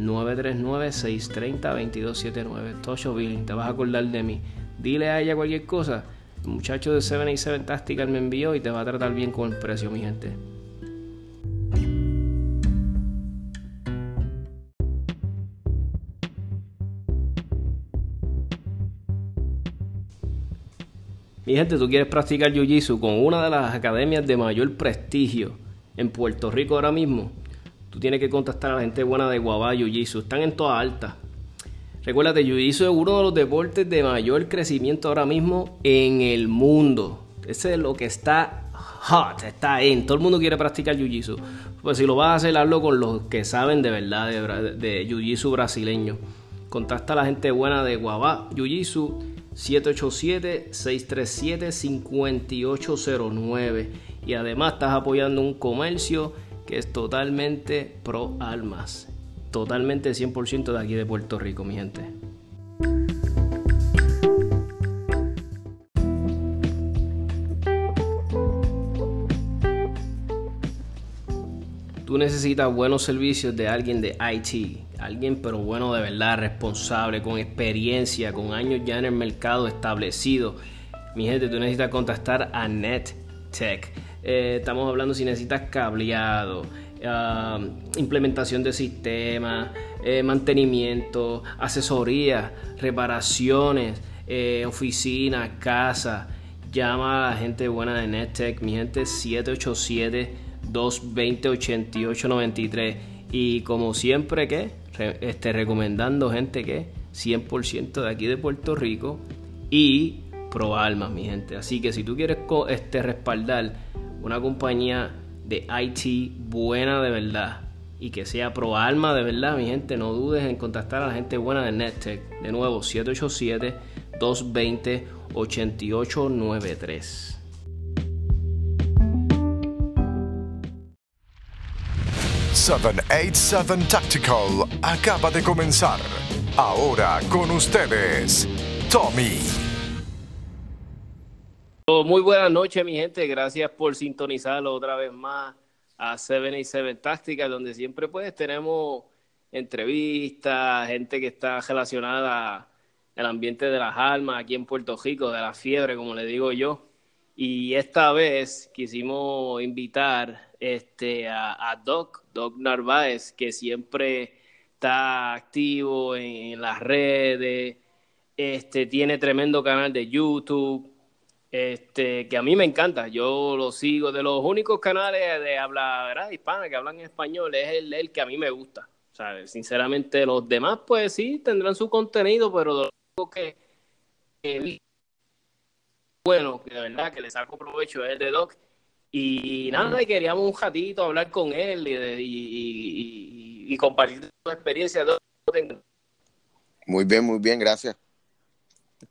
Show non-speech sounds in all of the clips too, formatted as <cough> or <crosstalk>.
939-630-2279. Tosho Billing, te vas a acordar de mí. Dile a ella cualquier cosa. El muchacho de 787 Tactical me envió y te va a tratar bien con el precio, mi gente. Mi gente, tú quieres practicar Jiu-Jitsu con una de las academias de mayor prestigio en Puerto Rico ahora mismo Tú tienes que contactar a la gente buena de Guabá, Jiu-Jitsu. Están en toda alta. Recuérdate, Jiu-Jitsu es uno de los deportes de mayor crecimiento ahora mismo en el mundo. Ese es lo que está hot, está en. Todo el mundo quiere practicar Jiu-Jitsu. Pues si lo vas a hacer, hazlo con los que saben de verdad de, Jiu-Jitsu brasileño. Contacta a la gente buena de Guabá, Jiu-Jitsu 787-637-5809. Y además estás apoyando un comercio que es totalmente pro almas. Totalmente 100% de aquí de Puerto Rico, mi gente. Tú necesitas buenos servicios de alguien de IT, alguien pero bueno de verdad, responsable, con experiencia, con años ya en el mercado establecido. Mi gente, tú necesitas contactar a NetTech. Eh, estamos hablando si necesitas cableado, ah, implementación de sistemas, eh, mantenimiento, asesoría, reparaciones, eh, oficinas, casa. Llama a la gente buena de NetTech, mi gente 787-220-8893. Y como siempre, que este, recomendando gente que 100% de aquí de Puerto Rico y pro almas, mi gente. Así que si tú quieres este, respaldar una compañía de IT buena de verdad y que sea pro alma de verdad, mi gente, no dudes en contactar a la gente buena de NetTech. De nuevo, 787-220-8893. ...787 Tactical acaba de comenzar. Ahora con ustedes, Tommy. Muy buenas noches, mi gente. Gracias por sintonizarlo otra vez más a 77 Táctica, donde siempre pues tenemos entrevistas, gente que está relacionada al ambiente de las almas aquí en Puerto Rico, de la fiebre, como le digo yo. Y esta vez quisimos invitar este, a, Doc, Doc Narváez, que siempre está activo en, en las redes, este, tiene tremendo canal de YouTube este, que a mí me encanta, yo lo sigo, de los únicos canales de habla ¿verdad? hispana que hablan español, es el, el que a mí me gusta. O sinceramente, los demás, pues sí, tendrán su contenido, pero lo que, bueno, que de verdad que le saco provecho es el de Doc. Y nada, y queríamos un ratito hablar con él y, compartir su experiencia. Muy bien, muy bien, gracias.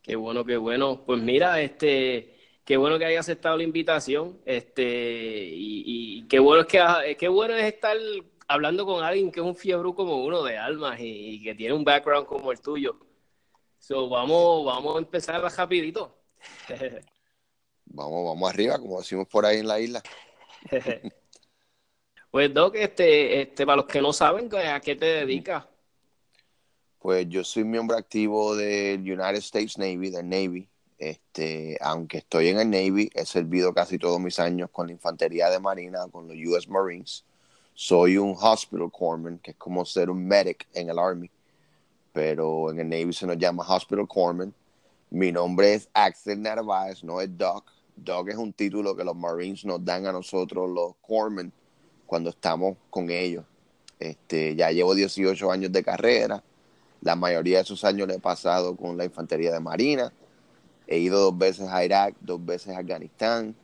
Qué bueno, qué bueno. Pues mira, este, qué bueno que haya aceptado la invitación. Este, y, qué bueno es que qué bueno es estar hablando con alguien que es un fiebre como uno de almas y, que tiene un background como el tuyo. So, vamos, vamos a empezar rapidito. <laughs> Vamos, vamos arriba, como decimos por ahí en la isla. <laughs> pues Doc, este, este, para los que no saben, ¿a qué te dedicas? Pues yo soy miembro activo del United States Navy, del Navy. Este, aunque estoy en el Navy, he servido casi todos mis años con la infantería de marina, con los US Marines. Soy un hospital corpsman, que es como ser un medic en el Army, pero en el Navy se nos llama hospital corpsman. Mi nombre es Axel Narváez, no es Doc. Doc es un título que los Marines nos dan a nosotros, los corpsmen, cuando estamos con ellos. Este, ya llevo 18 años de carrera. La mayoría de esos años le he pasado con la infantería de marina He ido dos veces a Irak, dos veces a Afganistán.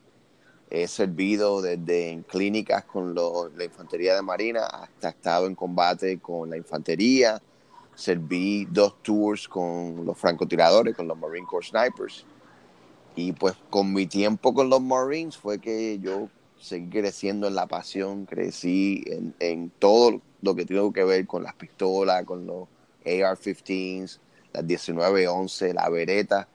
He servido desde en clínicas con la infantería de marina hasta estado en combate con la infantería. Serví dos tours con los francotiradores, con los Marine Corps Snipers. Y pues con mi tiempo con los Marines fue que yo seguí creciendo en la pasión, crecí en, en todo lo que tiene que ver con las pistolas, con los AR-15s, las 1911, la vereta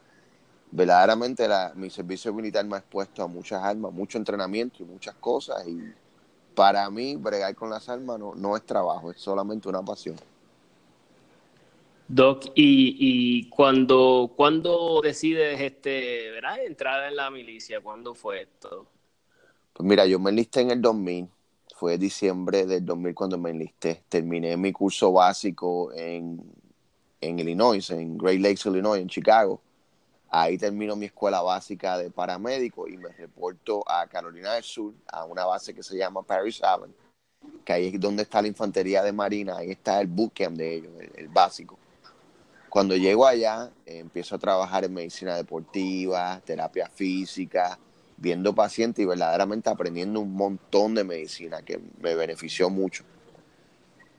verdaderamente la, mi servicio militar me ha expuesto a muchas armas, mucho entrenamiento y muchas cosas. Y para mí, bregar con las armas no, no es trabajo, es solamente una pasión. Doc, y, y cuando, cuando decides este, ¿verdad? entrar en la milicia, ¿cuándo fue esto? Pues mira, yo me enlisté en el 2000, fue diciembre del 2000 cuando me enlisté. Terminé mi curso básico en, en Illinois, en Great Lakes, Illinois, en Chicago Ahí termino mi escuela básica de paramédico y me reporto a Carolina del Sur, a una base que se llama Paris Haven, que ahí es donde está la infantería de marina, ahí está el bootcamp de ellos, el, básico. Cuando llego allá, empiezo a trabajar en medicina deportiva, terapia física, viendo pacientes y verdaderamente aprendiendo un montón de medicina que me benefició mucho.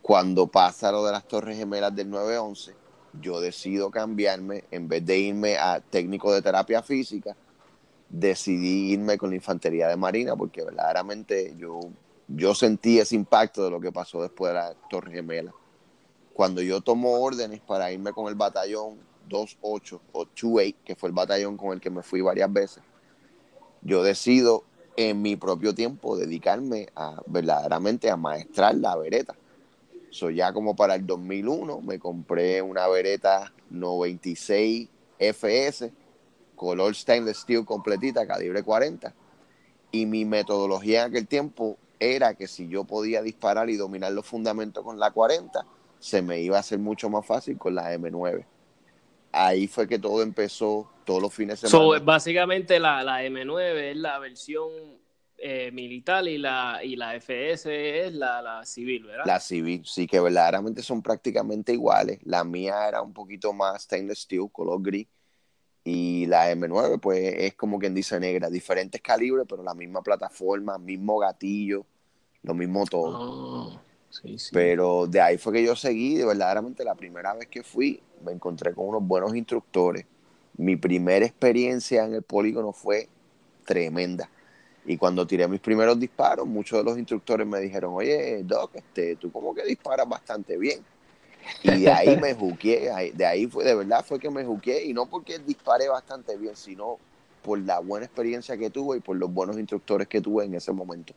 Cuando pasa lo de las Torres Gemelas del 911, yo decido cambiarme, en vez de irme a técnico de terapia física, decidí irme con la infantería de marina porque verdaderamente yo, yo sentí ese impacto de lo que pasó después de la Torre Gemela. Cuando yo tomo órdenes para irme con el batallón 28 o 28, que fue el batallón con el que me fui varias veces, yo decido en mi propio tiempo dedicarme a verdaderamente a maestrar la vereta So, ya como para el 2001 me compré una Beretta 96 FS, color stainless steel completita, calibre 40. Y mi metodología en aquel tiempo era que si yo podía disparar y dominar los fundamentos con la 40, se me iba a hacer mucho más fácil con la M9. Ahí fue que todo empezó todos los fines de semana. So, básicamente la, la M9 es la versión eh, militar y la, y la FS es la, civil, ¿verdad? La civil, sí, que verdaderamente son prácticamente iguales. La mía era un poquito más stainless steel, color gris. Y la M9, pues es como quien dice negra, diferentes calibres, pero la misma plataforma, mismo gatillo, lo mismo todo. Ah, pero de ahí fue que yo seguí, de verdaderamente la primera vez que fui, me encontré con unos buenos instructores. Mi primera experiencia en el polígono fue tremenda y cuando tiré mis primeros disparos, muchos de los instructores me dijeron, oye, Doc, este, tú como que disparas bastante bien. Y de ahí me juqué, de ahí fue, de verdad fue que me juqué, y no porque disparé bastante bien, sino por la buena experiencia que tuve y por los buenos instructores que tuve en ese momento.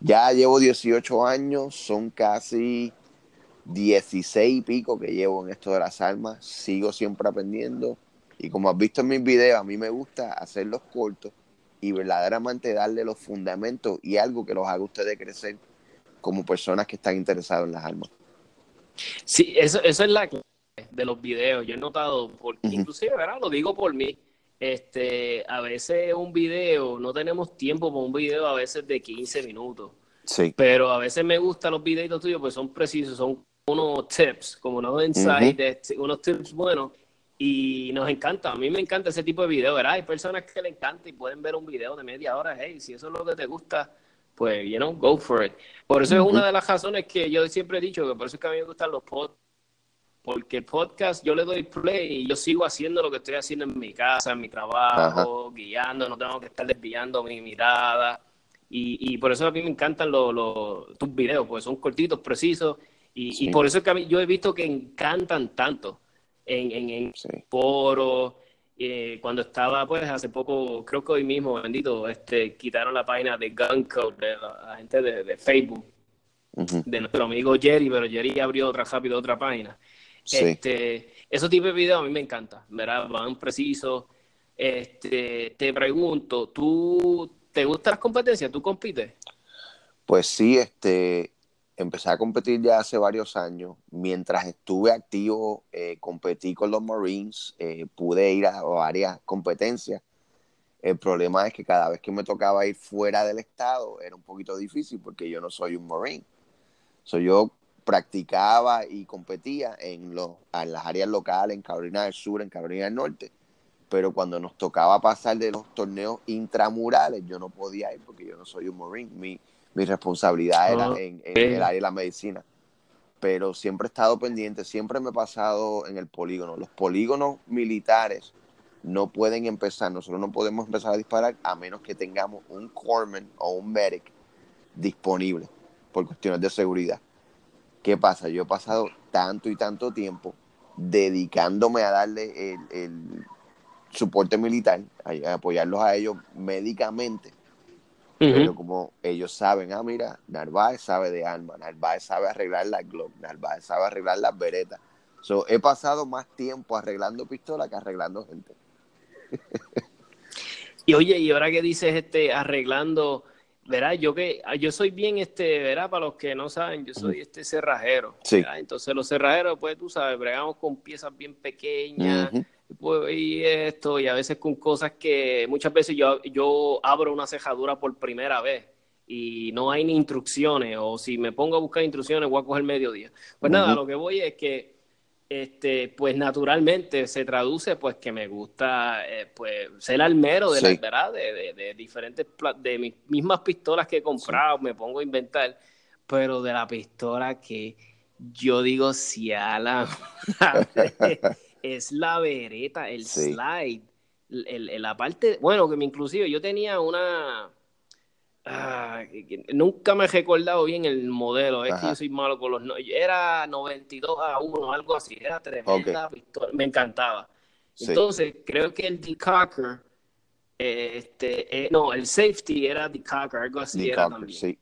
Ya llevo 18 años, son casi 16 y pico que llevo en esto de las armas, sigo siempre aprendiendo, y como has visto en mis videos, a mí me gusta hacerlos cortos y verdaderamente darle los fundamentos y algo que los haga ustedes crecer como personas que están interesadas en las armas. Sí, eso, eso es la clave de los videos. Yo he notado, porque inclusive, ¿verdad? Lo digo por mí. Este, a veces un video, no tenemos tiempo para un video a veces de 15 minutos. Sí. Pero a veces me gustan los videos tuyos, pues son precisos, son unos tips, como unos insights, unos tips buenos y nos encanta, a mí me encanta ese tipo de video, ¿verdad? Hay personas que le encanta y pueden ver un video de media hora, hey, si eso es lo que te gusta, pues, you know, go for it. Por eso es una de las razones que yo siempre he dicho, que por eso es que a mí me gustan los podcasts, porque el podcast yo le doy play y yo sigo haciendo lo que estoy haciendo en mi casa, en mi trabajo, guiando, no tengo que estar desviando mi mirada. Y, y por eso a mí me encantan los, tus videos, porque son cortitos, precisos, y, y por eso es que a mí yo he visto que encantan tanto en, en, en foros eh, cuando estaba, pues, hace poco, creo que hoy mismo, bendito, este, quitaron la página de Gun Code de la, gente de, Facebook, de nuestro amigo Jerry, pero Jerry abrió otra rápido otra página. Este, esos tipos de videos a mí me encantan, ¿verdad? Van precisos. Este, te pregunto, ¿tú te gustan las competencias? ¿Tú compites? Pues sí, este, empecé a competir ya hace varios años. Mientras estuve activo, eh, competí con los Marines, eh, pude ir a varias competencias. El problema es que cada vez que me tocaba ir fuera del estado era un poquito difícil porque yo no soy un Marine. So, yo practicaba y competía en, los, en las áreas locales, en Carolina del Sur, en Carolina del Norte. Pero cuando nos tocaba pasar de los torneos intramurales, yo no podía ir porque yo no soy un Marine. Mi, mi responsabilidad era en, el área de la medicina. Pero siempre he estado pendiente, siempre me he pasado en el polígono. Los polígonos militares no pueden empezar, nosotros no podemos empezar a disparar a menos que tengamos un corpsman o un medic disponible por cuestiones de seguridad. ¿Qué pasa? Yo he pasado tanto y tanto tiempo dedicándome a darle el, el soporte militar, a apoyarlos a ellos médicamente, pero como ellos saben, ah, mira, Narváez sabe de armas, Narváez sabe arreglar la Glock, Narváez sabe arreglar las beretas. So, he pasado más tiempo arreglando pistolas que arreglando gente. y oye, y ahora que dices este arreglando, verá, yo que yo soy bien este, verá, para los que no saben, yo soy este cerrajero. Sí. Entonces los cerrajeros, pues tú sabes, bregamos con piezas bien pequeñas y esto, y a veces con cosas que muchas veces yo, yo abro una cejadura por primera vez y no hay ni instrucciones, o si me pongo a buscar instrucciones voy a coger mediodía. Pues nada, lo que voy es que este, pues naturalmente se traduce pues que me gusta eh, pues ser almero de la verdad de, de, diferentes de mis mismas pistolas que he comprado, me pongo a inventar, pero de la pistola que yo digo si a la <laughs> es la vereta, el slide, el, la parte, bueno, que me inclusive yo tenía una, ah, nunca me he recordado bien el modelo, es que yo soy malo con los, era 92 a 1, algo así, era tremenda pistola, me encantaba. Entonces, creo que el decocker, este, eh, no, el safety era decocker, algo así era también.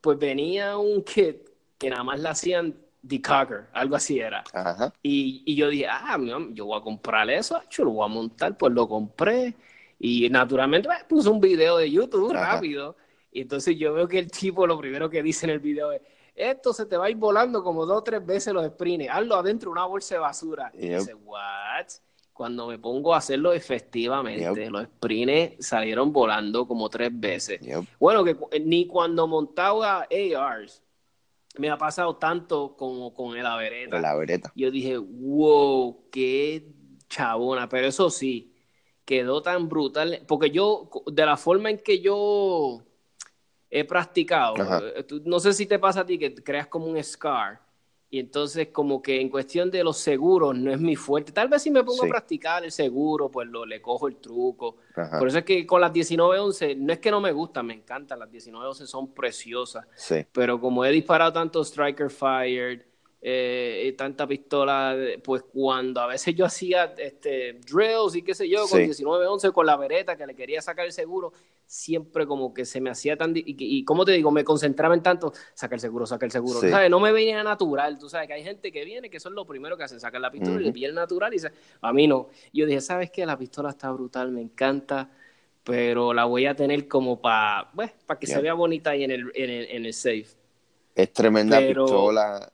Pues venía un kit que nada más le hacían Decocker, algo así era. Y, y, yo dije, ah, yo voy a comprar eso, yo lo voy a montar, pues lo compré. Y naturalmente pues, puse un video de YouTube rápido. Y entonces yo veo que el tipo lo primero que dice en el video es, esto se te va a ir volando como dos o tres veces los sprints, hazlo adentro de una bolsa de basura. Y dice, what? Cuando me pongo a hacerlo efectivamente, los sprints salieron volando como tres veces. Bueno, que ni cuando montaba ARs, me ha pasado tanto como con el Avereta. El Avereta. Yo dije, wow, qué chabona. Pero eso sí, quedó tan brutal. Porque yo, de la forma en que yo he practicado, eh, no sé si te pasa a ti que creas como un scar y entonces como que en cuestión de los seguros no es mi fuerte. Tal vez si me pongo a practicar el seguro, pues lo, le cojo el truco. Por eso es que con las 1911, no es que no me gustan, me encantan. Las 1911 son preciosas. Pero como he disparado tanto Striker Fired, eh, tanta pistola, pues cuando a veces yo hacía este, drills y qué sé yo, con 19-11, con la vereta que le quería sacar el seguro, siempre como que se me hacía tan... Y, y como te digo, me concentraba en tanto, saca el seguro, saca el seguro. ¿sabes? No me venía natural, tú sabes que hay gente que viene que eso es lo primero que hacen, sacar la pistola y le piel natural y dice, a mí no. Yo dije, ¿sabes qué? La pistola está brutal, me encanta, pero la voy a tener como para pues, para que se vea bonita ahí en el, en el, en el safe. Es tremenda pistola.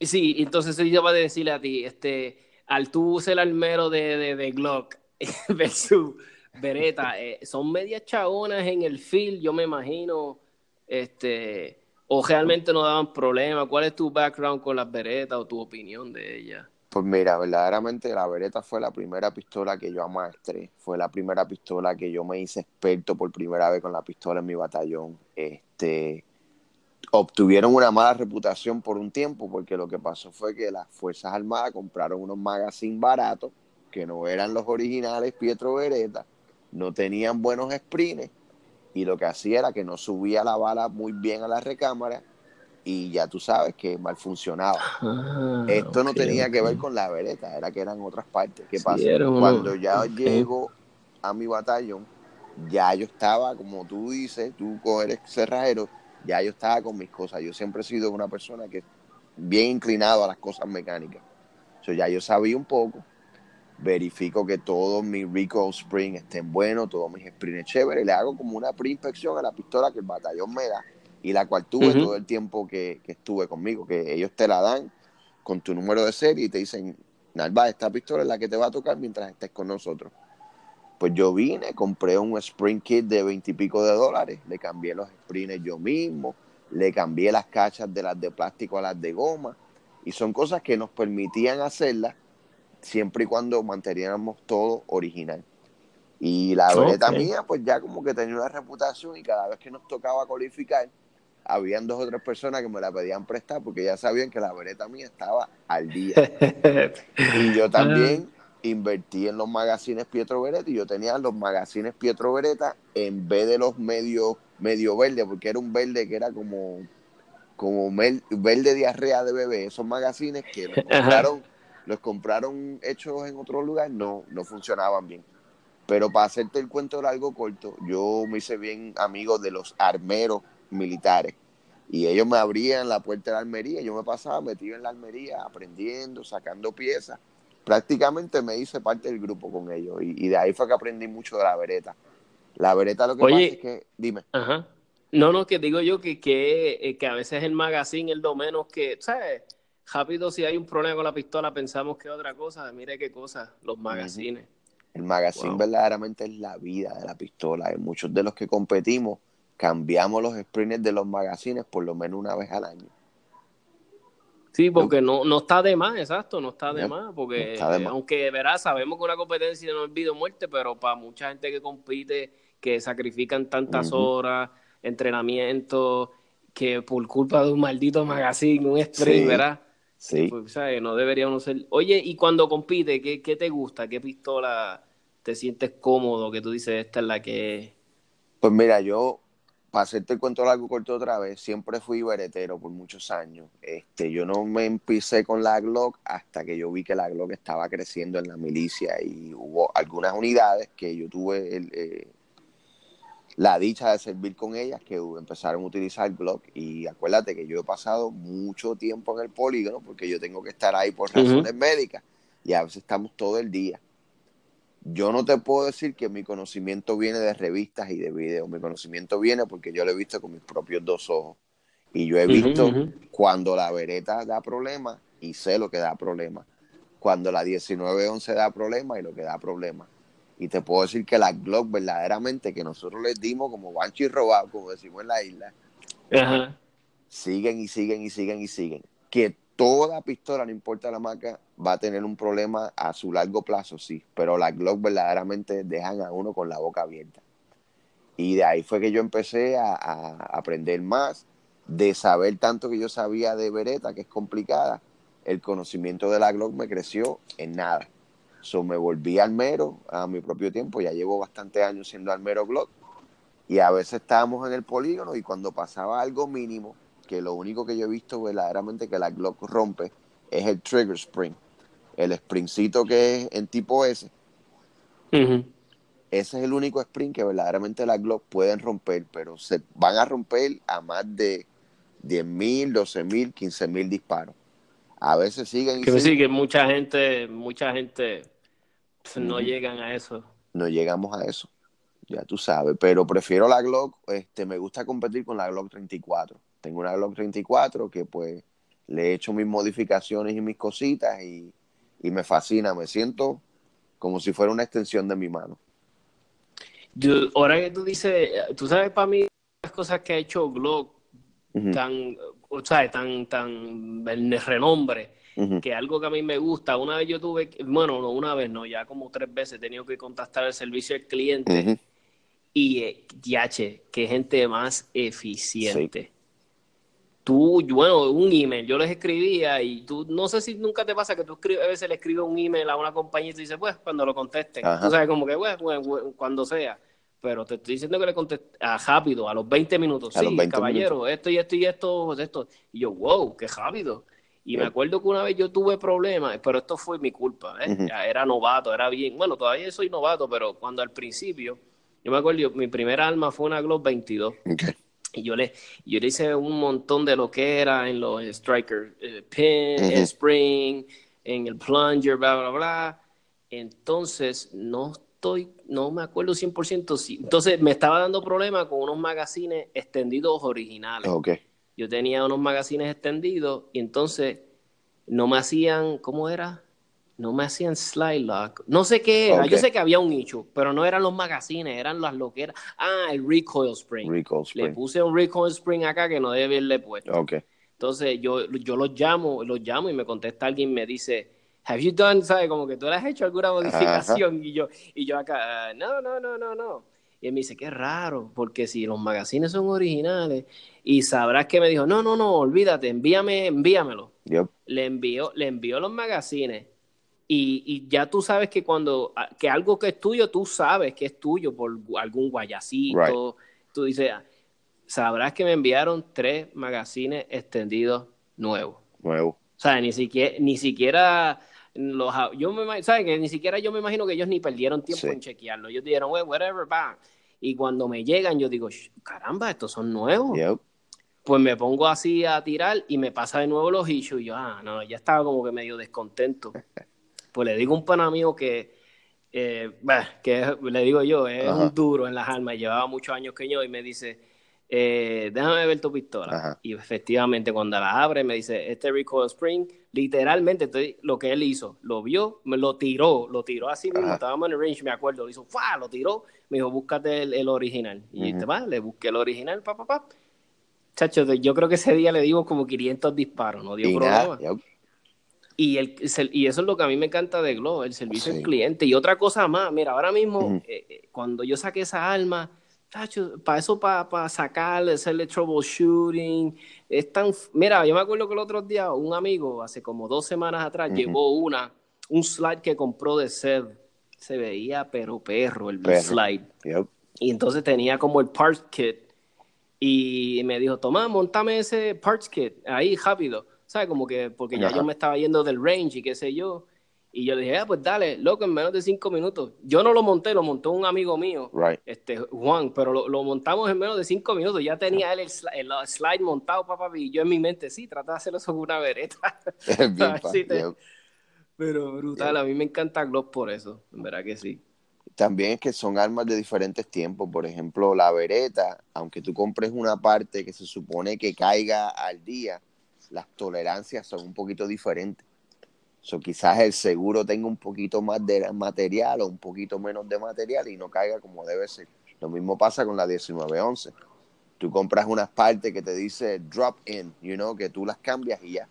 Sí, entonces yo voy a decirle a ti, este, al tú ser el almero de, de, Glock <laughs> versus Beretta, eh, son medias chabonas en el field, yo me imagino, este, o realmente no daban problema. ¿Cuál es tu background con las Beretta o tu opinión de ellas? Pues mira, verdaderamente la Beretta fue la primera pistola que yo amastré, fue la primera pistola que yo me hice experto por primera vez con la pistola en mi batallón. Este, obtuvieron una mala reputación por un tiempo porque lo que pasó fue que las Fuerzas Armadas compraron unos magazines baratos que no eran los originales Pietro Beretta, no tenían buenos sprints y lo que hacía era que no subía la bala muy bien a la recámara y ya tú sabes que mal funcionaba. Ah, Esto no tenía que ver con la vereta, era que eran otras partes. ¿Qué Sí, pasa? era Cuando ya llego a mi batallón, ya yo estaba, como tú dices, tú eres cerrajero, ya yo estaba con mis cosas. Yo siempre he sido una persona que bien inclinado a las cosas mecánicas. So, ya yo sabía un poco, verifico que todos mis recoil spring estén buenos, todos mis springs chéveres, le hago como una pre-inspección a la pistola que el batallón me da y la cual tuve todo el tiempo que, que estuve conmigo, que ellos te la dan con tu número de serie y te dicen, Narva, esta pistola es la que te va a tocar mientras estés con nosotros. Pues yo vine, compré un spring kit de veintipico de dólares, le cambié los springs yo mismo, le cambié las cachas de las de plástico a las de goma, y son cosas que nos permitían hacerlas siempre y cuando manteniéramos todo original. Y la Ok. vereta mía, pues ya como que tenía una reputación y cada vez que nos tocaba cualificar, habían dos o tres personas que me la pedían prestar porque ya sabían que la vereta mía estaba al día. <laughs> Y yo también invertí en los magazines Pietro Beretta y yo tenía los magazines Pietro Beretta en vez de los medio, medio verde, porque era un verde que era como, como mel- verde diarrea de bebé. Esos magazines que los <laughs> compraron, los compraron hechos en otro lugar, no, no funcionaban bien. Pero para hacerte el cuento largo corto, yo me hice bien amigo de los armeros militares. Y ellos me abrían la puerta de la armería, yo me pasaba metido en la armería, aprendiendo, sacando piezas. Prácticamente me hice parte del grupo con ellos. Y, y de ahí fue que aprendí mucho de la vereta. La vereta lo que Oye. pasa es que, dime, Ajá. No, no, que digo yo que, que, eh, que a veces el magazine es lo menos que, ¿sabes? Rápido, si hay un problema con la pistola, pensamos que es otra cosa. Mire qué cosa, los magazines. el magazine Wow. verdaderamente es la vida de la pistola. Y muchos de los que competimos cambiamos los sprinters de los magazines por lo menos una vez al año. Sí, porque no, no está de más, exacto, no está de más, porque no está de más. aunque verás, sabemos que una competencia no es vida o muerte, pero para mucha gente que compite, que sacrifican tantas horas, entrenamiento, que por culpa de un maldito magazine, un sprint, Sí. ¿verdad? Sí. Pues, ¿sabes? No debería uno ser. Oye, y cuando compite, ¿qué, qué te gusta? ¿Qué pistola te sientes cómodo? Que tú dices, esta es la que. Pues mira, yo, para hacerte el cuento largo corto otra vez, siempre fui veretero por muchos años. Este, yo no me empecé con la Glock hasta que yo vi que la Glock estaba creciendo en la milicia y hubo algunas unidades que yo tuve el, eh, la dicha de servir con ellas que empezaron a utilizar Glock. Y acuérdate que yo he pasado mucho tiempo en el polígono porque yo tengo que estar ahí por razones médicas y a veces estamos todo el día. Yo no te puedo decir que mi conocimiento viene de revistas y de videos. Mi conocimiento viene porque yo lo he visto con mis propios dos ojos. Y yo he visto cuando la vereta da problemas y sé lo que da problemas. Cuando la 1911 da problemas y lo que da problemas. Y te puedo decir que la Glock verdaderamente que nosotros les dimos como banchi robado, como decimos en la isla, Ajá. siguen y siguen y siguen y siguen. Que toda pistola, no importa la marca, va a tener un problema a su largo plazo, sí. Pero las Glock verdaderamente dejan a uno con la boca abierta. Y de ahí fue que yo empecé a, aprender más, de saber tanto que yo sabía de Beretta, que es complicada. El conocimiento de la Glock me creció en nada. So, me volví almero a mi propio tiempo, ya llevo bastantes años siendo almero Glock. Y a veces estábamos en el polígono y cuando pasaba algo mínimo, que lo único que yo he visto verdaderamente que la Glock rompe es el trigger spring. El springcito que es en tipo S, ese es el único spring que verdaderamente la Glock pueden romper, pero se van a romper a más de 10.000, 12.000, 15.000 disparos. A veces siguen y Que sí, que mucha gente, mucha gente pues, no llegan a eso. no llegamos a eso. Ya tú sabes, pero prefiero la Glock, este, me gusta competir con la Glock 34. Tengo una Glock 34 que pues le he hecho mis modificaciones y mis cositas y, y me fascina, me siento como si fuera una extensión de mi mano. Yo, ahora que tú dices, tú sabes para mí las cosas que ha hecho Glock tan, o sea, tan, tan renombre, que algo que a mí me gusta, una vez yo tuve, bueno, no una vez, no, ya como tres veces he tenido que contactar el servicio al cliente y, eh, yache, qué gente más eficiente. Tú, bueno, un email, yo les escribía y tú, no sé si nunca te pasa que tú escribes, a veces le escribes un email a una compañía y tú dices, pues, cuando lo contesten, Ajá. tú sabes, como que, pues, bueno, bueno, cuando sea. pero te estoy diciendo que le contesté a rápido, a los 20 minutos. A sí, los 20 caballero, esto y esto y esto, esto. Y yo, wow, qué rápido. Y me acuerdo que una vez yo tuve problemas, pero esto fue mi culpa, ¿eh? Era novato, era bien. Bueno, todavía soy novato, pero cuando al principio, yo me acuerdo, yo- mi primera arma fue una Glock 22. Ok. Y yo le, yo le hice un montón de lo que era en los strikers, eh, pin, Ujú. spring, en el plunger, bla, bla, bla. Entonces, no estoy, no me acuerdo 100%. Si, entonces, me estaba dando problemas con unos magazines extendidos originales. Ok. Yo tenía unos magazines extendidos y entonces no me hacían, ¿cómo era? No me hacían slide lock. No sé qué era. Yo sé que había un nicho, pero no eran los magazines, eran las loqueras. Ah, el recoil spring. Recoil Le spring. puse un recoil spring acá que no debe haberle puesto. Ok. Entonces yo, yo los llamo, los llamo y me contesta alguien y me dice, have you done, ¿sabes? Como que tú le has hecho alguna modificación y yo, y yo acá, "Ah, no, no, no, no, no. Y él me dice, qué raro, porque si los magazines son originales y sabrás que me dijo, no, no, no, olvídate, envíame, envíamelo. Yep. Le envió, le envió los magazines y, y ya tú sabes que cuando, ah, que algo que es tuyo, tú sabes que es tuyo por algún guayacito. Tú dices, "Ah, sabrás que me enviaron tres magazines extendidos nuevos. Nuevo. O sea, ni siquiera, ni siquiera los, yo me imagino, ¿sabes? Que ni siquiera yo me imagino que ellos ni perdieron tiempo Sí. en chequearlo. Ellos dijeron, "Well, whatever, va. Y cuando me llegan, yo digo, "Sh, caramba, estos son nuevos. Yep. Pues me pongo así a tirar y me pasa de nuevo los issues. Y yo, ah, no, ya estaba como que medio descontento. <laughs> Pues le digo a un pana mío que, eh, bah, que es- le digo yo, es Ajá. un duro en las armas, llevaba muchos años que yo y me dice, eh, déjame ver tu pistola. Ajá. Y efectivamente cuando la abre me dice, este recoil spring, literalmente estoy- lo que él hizo, lo vio, me lo tiró, lo tiró así mismo, estábamos en el range, me acuerdo, lo hizo, ¡fua! lo tiró, me dijo, búscate el, el original. Y Ujú. te va, le busqué el original, pa, pa, pa. Chacho, yo creo que ese día le dimos como 500 disparos, no dio Y problema. nada. Y, el, y eso es lo que a mí me encanta de Glow, el servicio Sí. al cliente. Y otra cosa más, mira, ahora mismo, Ujú. eh, eh, cuando yo saqué esa arma, para eso, para sacar, hacerle troubleshooting, es tan... Mira, yo me acuerdo que el otro día un amigo, hace como dos semanas atrás, Ujú. llevó una, un slide que compró de Seb. Se veía pero perro el Perro. slide. Yep. Y entonces tenía como el parts kit. Y me dijo, toma, montame ese parts kit ahí rápido. ¿Sabes? Como que, porque ya Ajá. yo me estaba yendo del range y qué sé yo. Y yo le dije, ah, pues dale, loco, en menos de cinco minutos. Yo no lo monté, lo montó un amigo mío, Right. este Juan, pero lo, lo montamos en menos de cinco minutos. Ya tenía él el, sli- el slide montado, papá, y yo en mi mente, sí, trata de hacerlo sobre una vereta. <laughs> <laughs> Bien fácil. te- Yep. Pero brutal, a mí me encanta Glock por eso, en verdad que sí. También es que son armas de diferentes tiempos. Por ejemplo, la vereta, aunque tú compres una parte que se supone que caiga al día, las tolerancias son un poquito diferentes. So, quizás el seguro tenga un poquito más de material o un poquito menos de material y no caiga como debe ser. Lo mismo pasa con la 1911. Tú compras unas partes que te dice drop in, you know, que tú las cambias y ya.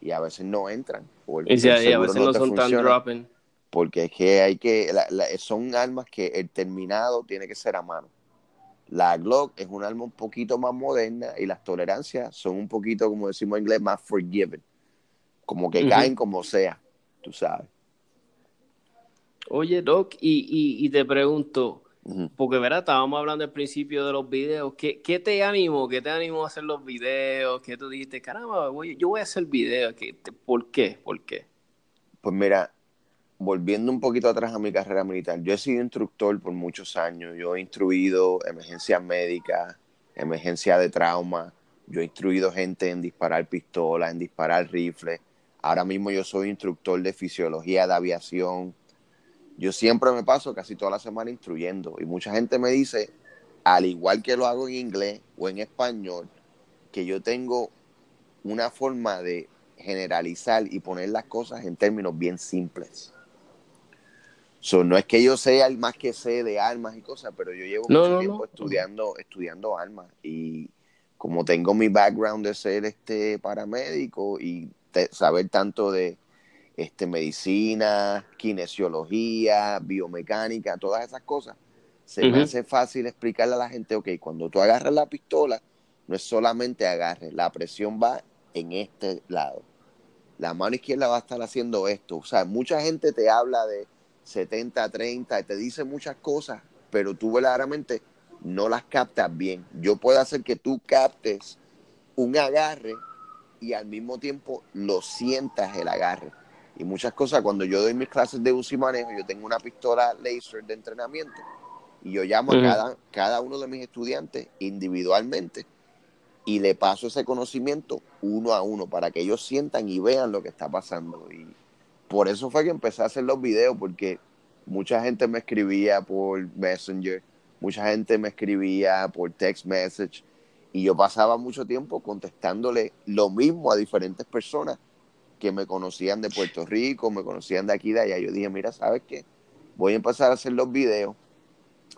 Y a veces no entran. Y, el y a veces no te son tan funciona dropping. porque es que hay que, la- la- son armas que el terminado tiene que ser a mano. La Glock es un arma un poquito más moderna y las tolerancias son un poquito, como decimos en inglés, más forgiven. Como que caen como sea, tú sabes. Oye, Doc, y, y, y te pregunto, porque verdad, estábamos hablando al principio de los videos, ¿qué, qué te animó? ¿Qué te animó a hacer los videos? ¿Qué tú dijiste? Caramba, voy- yo voy a hacer videos. ¿Qué te- ¿Por qué? ¿Por qué? Pues mira, volviendo un poquito atrás a mi carrera militar, yo he sido instructor por muchos años. Yo he instruido emergencias médicas, emergencia de trauma. Yo he instruido gente en disparar pistolas, en disparar rifles. Ahora mismo yo soy instructor de fisiología de aviación. Yo siempre me paso casi toda la semana instruyendo. Y mucha gente me dice, al igual que lo hago en inglés o en español, que yo tengo una forma de generalizar y poner las cosas en términos bien simples. So, no es que yo sea el más que sé de armas y cosas, pero yo llevo No, mucho no, tiempo no. estudiando, estudiando armas y como tengo mi background de ser este paramédico y saber tanto de este medicina, kinesiología, biomecánica, todas esas cosas, se me hace fácil explicarle a la gente, ok, cuando tú agarras la pistola, no es solamente agarre, la presión va en este lado. La mano izquierda va a estar haciendo esto. O sea, mucha gente te habla de 70, 30, te dice muchas cosas pero tú verdaderamente no las captas bien. Yo puedo hacer que tú captes un agarre y al mismo tiempo lo sientas el agarre. Y muchas cosas, cuando yo doy mis clases de uso y manejo, yo tengo una pistola laser de entrenamiento y yo llamo a cada, cada uno de mis estudiantes individualmente y le paso ese conocimiento uno a uno para que ellos sientan y vean lo que está pasando. Y por eso fue que empecé a hacer los videos, porque mucha gente me escribía por Messenger, mucha gente me escribía por text message y yo pasaba mucho tiempo contestándole lo mismo a diferentes personas que me conocían de Puerto Rico, me conocían de aquí de allá. Yo dije, mira, ¿sabes qué? Voy a empezar a hacer los videos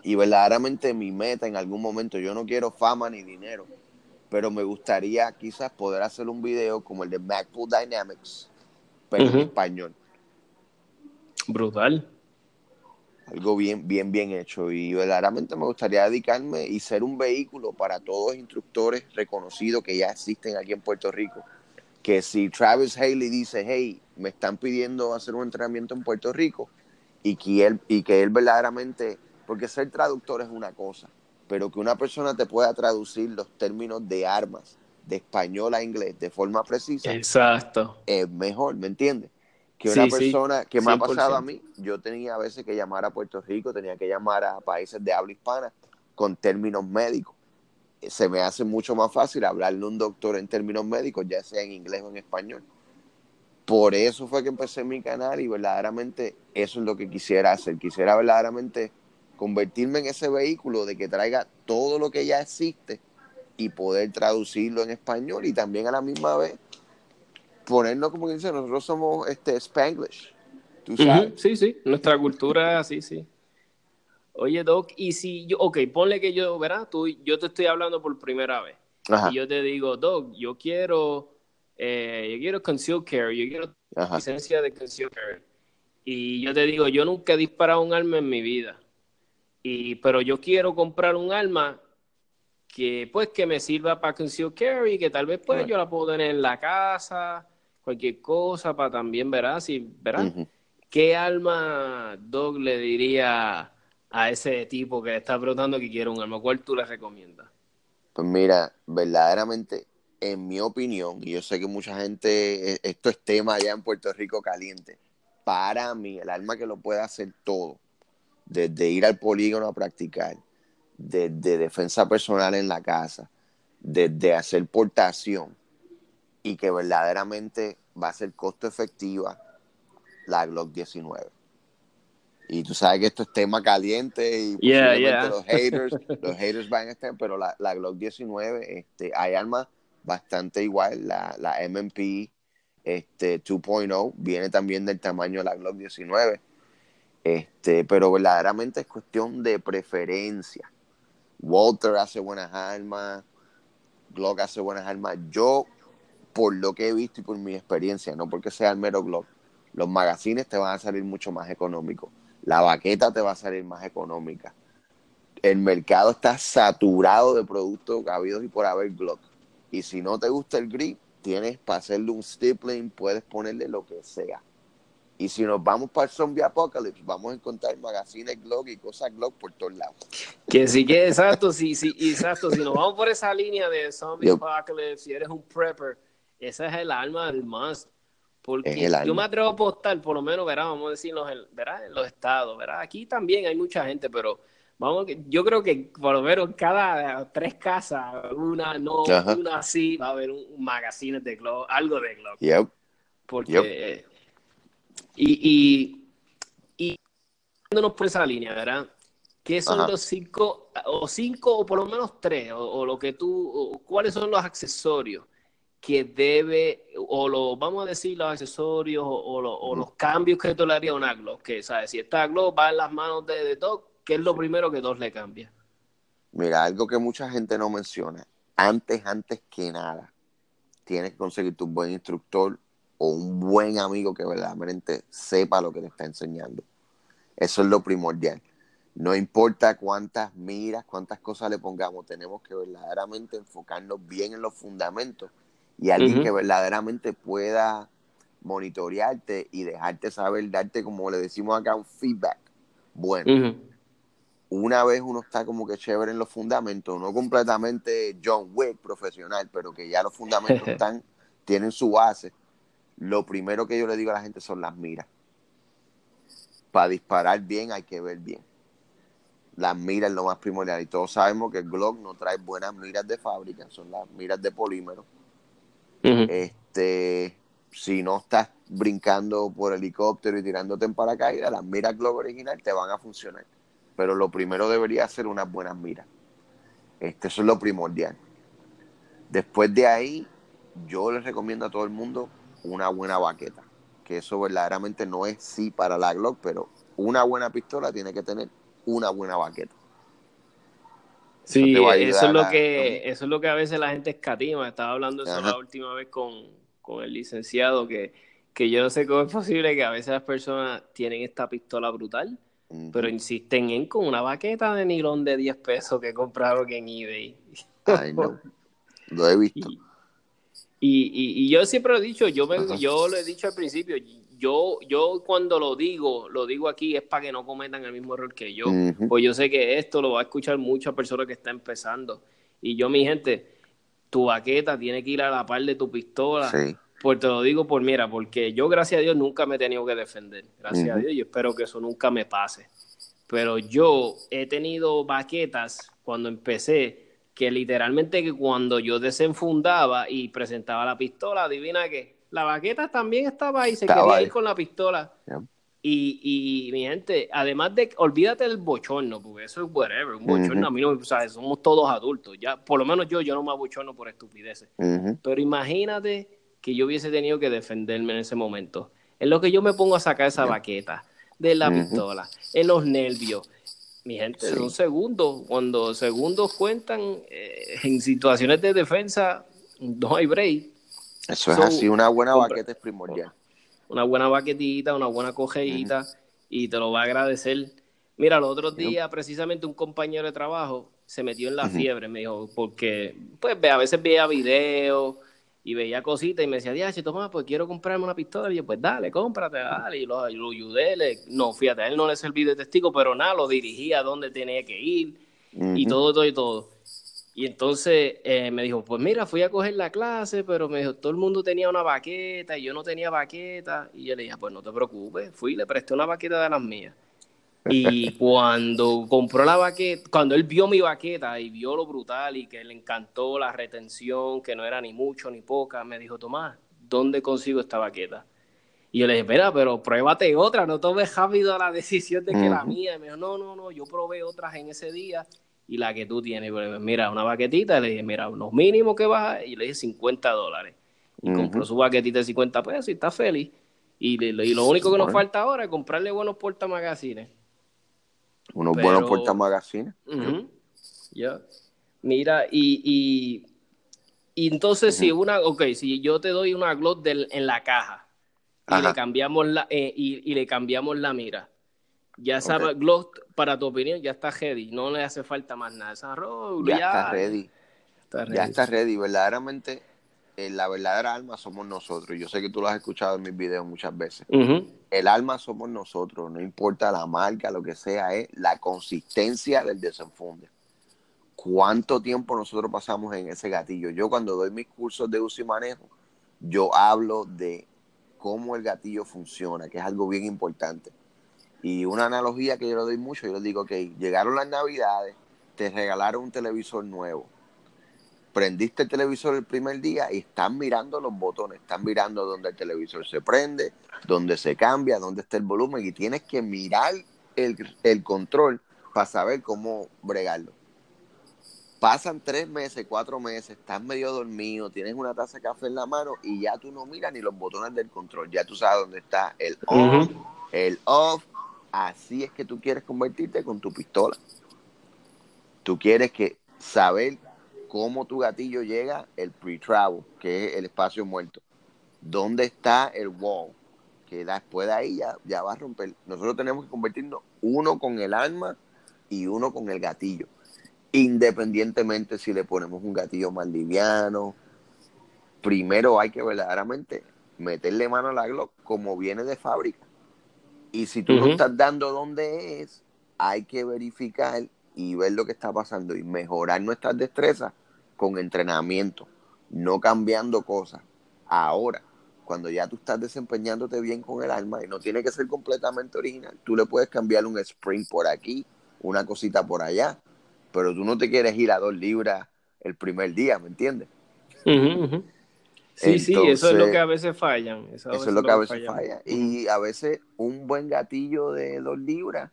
y verdaderamente mi meta en algún momento, yo no quiero fama ni dinero, pero me gustaría quizás poder hacer un video como el de MacBook Dynamics, pero en español. Brutal. Algo bien, bien, bien hecho. Y verdaderamente me gustaría dedicarme y ser un vehículo para todos los instructores reconocidos que ya existen aquí en Puerto Rico. Que si Travis Haley dice, hey, me están pidiendo hacer un entrenamiento en Puerto Rico, y que él, y que él verdaderamente, porque ser traductor es una cosa, pero que una persona te pueda traducir los términos de armas de español a inglés de forma precisa, Exacto. es mejor, ¿me entiendes? Que una persona, que me ha pasado a mí, yo tenía a veces que llamar a Puerto Rico, tenía que llamar a países de habla hispana con términos médicos. Se me hace mucho más fácil hablarle a un doctor en términos médicos, ya sea en inglés o en español. Por eso fue que empecé mi canal y verdaderamente eso es lo que quisiera hacer. Quisiera verdaderamente convertirme en ese vehículo de que traiga todo lo que ya existe y poder traducirlo en español y también a la misma vez ponernos como dice, nosotros somos este Spanglish. ¿Tú sabes? Sí, sí, nuestra cultura, sí, sí. Oye, Doc, y si yo, ok, ponle que yo, ¿verdad? Tú, yo te estoy hablando por primera vez. Y yo te digo, Doc, yo quiero, eh, yo quiero conceal carry, yo quiero licencia de conceal carry. Y yo te digo, yo nunca he disparado un arma en mi vida. Y, pero yo quiero comprar un arma que pues que me sirva para conceal carry, que tal vez pues yo la puedo tener en la casa, cualquier cosa para también, ¿verdad? Si, ¿verdad? ¿Qué arma Doug le diría a ese tipo que le está preguntando que quiere un arma? ¿Cuál tú le recomiendas? Pues mira, verdaderamente, en mi opinión, y yo sé que mucha gente, e, esto es tema allá en Puerto Rico caliente, para mí, el arma que lo puede hacer todo, desde ir al polígono a practicar, desde defensa personal en la casa, desde hacer portación y que verdaderamente va a ser costo efectiva la Glock 19. Y tú sabes que esto es tema caliente y los haters, los haters van a estar, pero la, la Glock 19, este, hay armas bastante igual, la, la MMP este, 2.0 viene también del tamaño de la Glock 19 este, pero verdaderamente es cuestión de preferencia. Walter hace buenas armas, Glock hace buenas armas. Yo, por lo que he visto y por mi experiencia, no porque sea el mero Glock, los magazines te van a salir mucho más económicos. La baqueta te va a salir más económica. El mercado está saturado de productos habidos y por haber Glock. Y si no te gusta el grip, tienes para hacerle un stippling, puedes ponerle lo que sea. Y si nos vamos para el Zombie Apocalypse, vamos a encontrar magazines Glock y cosas Glock por todos lados. Que sí, que exacto, sí, sí, exacto. Si nos vamos por esa línea de Zombie Apocalypse, si eres un prepper, esa es el alma del must. Porque yo me atrevo a apostar, por lo menos, verá, vamos a decir, ¿verdad? en los estados, ¿verdad? Aquí también hay mucha gente, pero vamos, yo creo que por lo menos cada tres casas, una no, una sí, va a haber un, magazine de Glock, algo de Glock. Yep. Porque y, y, y por esa línea, ¿verdad? ¿Qué son los cinco, o cinco, o por lo menos tres, o, lo que tú, cuáles son los accesorios que debe, o lo, vamos a decir, los accesorios o, los cambios que tú le harías a una Glock? Que, ¿sabes? Si esta Glock va en las manos de, de Doc, ¿qué es lo primero que Doc le cambia? Mira, algo que mucha gente no menciona. Antes, antes que nada, tienes que conseguir tu buen instructor o un buen amigo que verdaderamente sepa lo que te está enseñando. Eso es lo primordial. No importa cuántas miras, cuántas cosas le pongamos, tenemos que verdaderamente enfocarnos bien en los fundamentos y alguien que verdaderamente pueda monitorearte y dejarte saber, darte, como le decimos acá, un feedback bueno. una vez uno está como que chévere en los fundamentos, no completamente John Wick profesional, pero que ya los fundamentos <laughs> están, tienen su base, lo primero que yo le digo a la gente son las miras. Para disparar bien hay que ver bien. Las miras es lo más primordial. Y todos sabemos que el Glock no trae buenas miras de fábrica, son las miras de polímero. Este, si no estás brincando por helicóptero y tirándote en paracaídas, las miras Glock original te van a funcionar. Pero lo primero debería ser unas buenas miras. Este, eso es lo primordial. Después de ahí, yo les recomiendo a todo el mundo una buena baqueta. Que eso verdaderamente no es sí para la Glock, pero una buena pistola tiene que tener una buena baqueta. Sí, eso, es lo que eso es lo que a veces la gente escatima. Estaba hablando eso la última vez con, el licenciado, que, que yo no sé cómo es posible que a veces las personas tienen esta pistola brutal, pero insisten en con una baqueta de nylon de 10 pesos que compraron en eBay. Ay, no. Lo he <laughs> visto. Y, y, yo siempre lo he dicho, yo, yo lo he dicho al principio, yo, yo cuando lo digo, lo digo aquí es para que no cometan el mismo error que yo. Pues yo sé que esto lo va a escuchar muchas personas que están empezando. Y yo, mi gente, tu baqueta tiene que ir a la par de tu pistola. Pues te lo digo por mira, porque yo, gracias a Dios, nunca me he tenido que defender. Gracias a Dios, y espero que eso nunca me pase. Pero yo he tenido baquetas cuando empecé que literalmente que cuando yo desenfundaba y presentaba la pistola, adivina que la baqueta también estaba ahí, se quería ir con la pistola. Y, y, mi gente, además de, olvídate del bochorno, porque eso es whatever, un bochorno a mí no o sea, somos todos adultos, ya, por lo menos yo, yo no me abochorno por estupideces. Pero imagínate que yo hubiese tenido que defenderme en ese momento. En lo que yo me pongo a sacar esa baqueta de la pistola, en los nervios, mi gente, son segundos. Cuando segundos cuentan eh, en situaciones de defensa, no hay break. Eso es así, una buena baqueta es primordial. Una buena baquetita, una buena cogeíta, y te lo va a agradecer. Mira, los otros días, precisamente un compañero de trabajo se metió en la fiebre, me dijo, porque pues a veces veía videos y veía cositas y me decía, si toma, pues quiero comprarme una pistola. Y yo, pues dale, cómprate, dale. Y lo, ayudé. no, fíjate, a él no le serví de testigo, pero nada, lo dirigía a donde tenía que ir y todo, todo y todo. Y entonces eh, me dijo, pues mira, fui a coger la clase, pero me dijo, todo el mundo tenía una baqueta y yo no tenía baqueta. Y yo le dije, pues no te preocupes, fui, le presté una baqueta de las mías. Y <laughs> cuando compró la baqueta, cuando él vio mi baqueta y vio lo brutal y que le encantó la retención, que no era ni mucho ni poca, me dijo, Tomás, ¿dónde consigo esta baqueta? Y yo le dije, espera, pero pruébate otra, no tomes rápido la decisión de que la mía. Y me dijo, no, no, no, yo probé otras en ese día y la que tú tienes. Pues, mira, una baquetita, le dije, mira, unos mínimos que vas, y le dije 50 dólares. Y compró su baquetita de 50 pesos y está feliz. Y, y lo único que nos falta ahora es comprarle buenos portamagazines. Unos buenos portamagazines. Ya. Mira, y, y, entonces si una, ok, si yo te doy una Glock en la caja y le cambiamos la, eh, y, le cambiamos la mira, ya esa Glock, para tu opinión, ya está ready, no le hace falta más nada. Esa ya, está ready. Ya está ready, verdaderamente eh, la verdadera alma somos nosotros. Yo sé que tú lo has escuchado en mis videos muchas veces. El alma somos nosotros, no importa la marca, lo que sea, es la consistencia del desenfunde. ¿Cuánto tiempo nosotros pasamos en ese gatillo? Yo cuando doy mis cursos de uso y manejo, yo hablo de cómo el gatillo funciona, que es algo bien importante. Y una analogía que yo le doy mucho, yo le digo, que llegaron las navidades, te regalaron un televisor nuevo prendiste el televisor el primer día y están mirando los botones, están mirando dónde el televisor se prende, dónde se cambia, dónde está el volumen y tienes que mirar el, control para saber cómo bregarlo. Pasan tres meses, cuatro meses, estás medio dormido, tienes una taza de café en la mano y ya tú no miras ni los botones del control, ya tú sabes dónde está el on, el off. Así es que tú quieres convertirte con tu pistola. Tú quieres que saber cómo tu gatillo llega el pre-travel, que es el espacio muerto. ¿Dónde está el wall? Que después de ahí ya, ya va a romper. Nosotros tenemos que convertirnos uno con el arma y uno con el gatillo. Independientemente si le ponemos un gatillo más liviano. Primero hay que verdaderamente meterle mano a la Glock como viene de fábrica. Y si tú no estás dando dónde es, hay que verificar y ver lo que está pasando y mejorar nuestras destrezas con entrenamiento, no cambiando cosas. Ahora, cuando ya tú estás desempeñándote bien con el arma y no tiene que ser completamente original, tú le puedes cambiar un sprint por aquí, una cosita por allá, pero tú no te quieres ir a dos libras el primer día, ¿me entiendes? Sí, sí, eso es lo que a veces fallan. Eso, es lo que a veces falla. Y a veces un buen gatillo de dos libras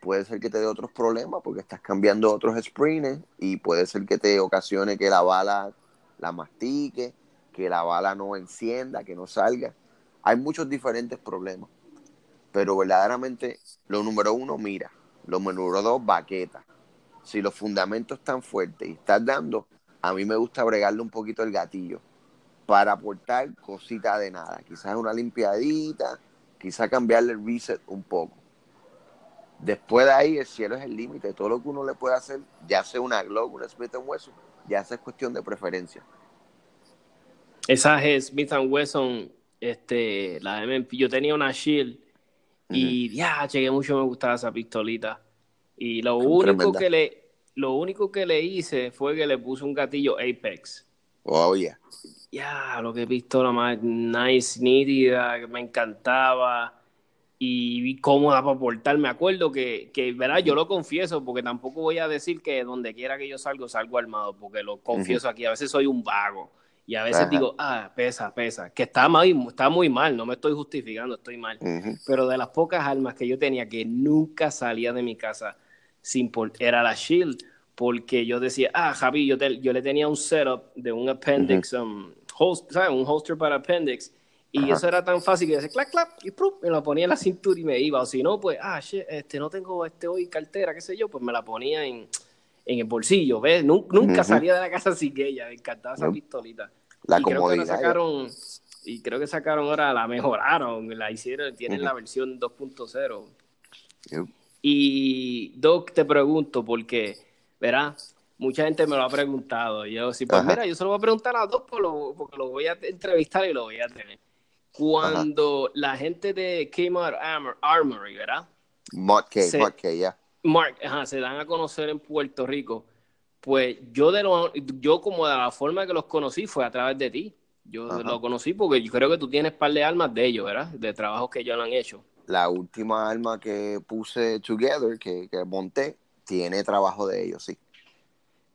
puede ser que te dé otros problemas porque estás cambiando otros sprints y puede ser que te ocasione que la bala la mastique, que la bala no encienda, que no salga. Hay muchos diferentes problemas. Pero verdaderamente, lo número uno, mira. Lo número dos, baqueta. Si los fundamentos están fuertes y estás dando, a mí me gusta bregarle un poquito el gatillo para aportar cosita de nada. Quizás una limpiadita, quizás cambiarle el reset un poco. Después de ahí, el cielo es el límite. Todo lo que uno le puede hacer, ya sea una Glock, una Smith Wesson, ya es cuestión de preferencia. Esa Smith Wesson, este, la MMP, yo tenía una Shield y ya, llegué mucho me gustaba esa pistolita. Y lo único que le lo único que le hice fue que le puse un gatillo Apex. Oh, yeah. Ya, lo que pistola más nice, nítida, que me encantaba y cómoda para portar. Me acuerdo que, que, ¿verdad? Yo lo confieso, porque tampoco voy a decir que donde quiera que yo salgo, salgo armado, porque lo confieso aquí. A veces soy un vago. Y a veces digo, ah, pesa, pesa, que está, mal, está muy mal, no me estoy justificando, estoy mal. Pero de las pocas armas que yo tenía que nunca salía de mi casa sin era la Shield, porque yo decía, ah, Javi, yo, yo le tenía un setup de un appendix, um, ¿sabes? Un holster para appendix, y eso era tan fácil que decía, clac, clac, y me lo ponía en la cintura y me iba, o si no, pues, ah, shit, este, no tengo este hoy cartera, qué sé yo, pues me la ponía en en el bolsillo, ¿ves? Nunca, salía de la casa sin ella, me encantaba esa pistolita. La y creo que la sacaron, y creo que sacaron ahora, la mejoraron, la hicieron, tienen la versión 2.0. Y Doc, te pregunto, porque, verás, mucha gente me lo ha preguntado. Y yo, sí, pues mira, yo se lo voy a preguntar a Doc porque lo, voy a entrevistar y lo voy a tener. Cuando la gente de Kmart Armory, ¿verdad? Mod K, ya. Mark, se dan a conocer en Puerto Rico, pues yo de lo, yo como de la forma que los conocí fue a través de ti. Yo lo conocí porque yo creo que tú tienes par de almas de ellos, ¿verdad? De trabajos que ellos han hecho. La última alma que puse together, que, que monté, tiene trabajo de ellos, sí.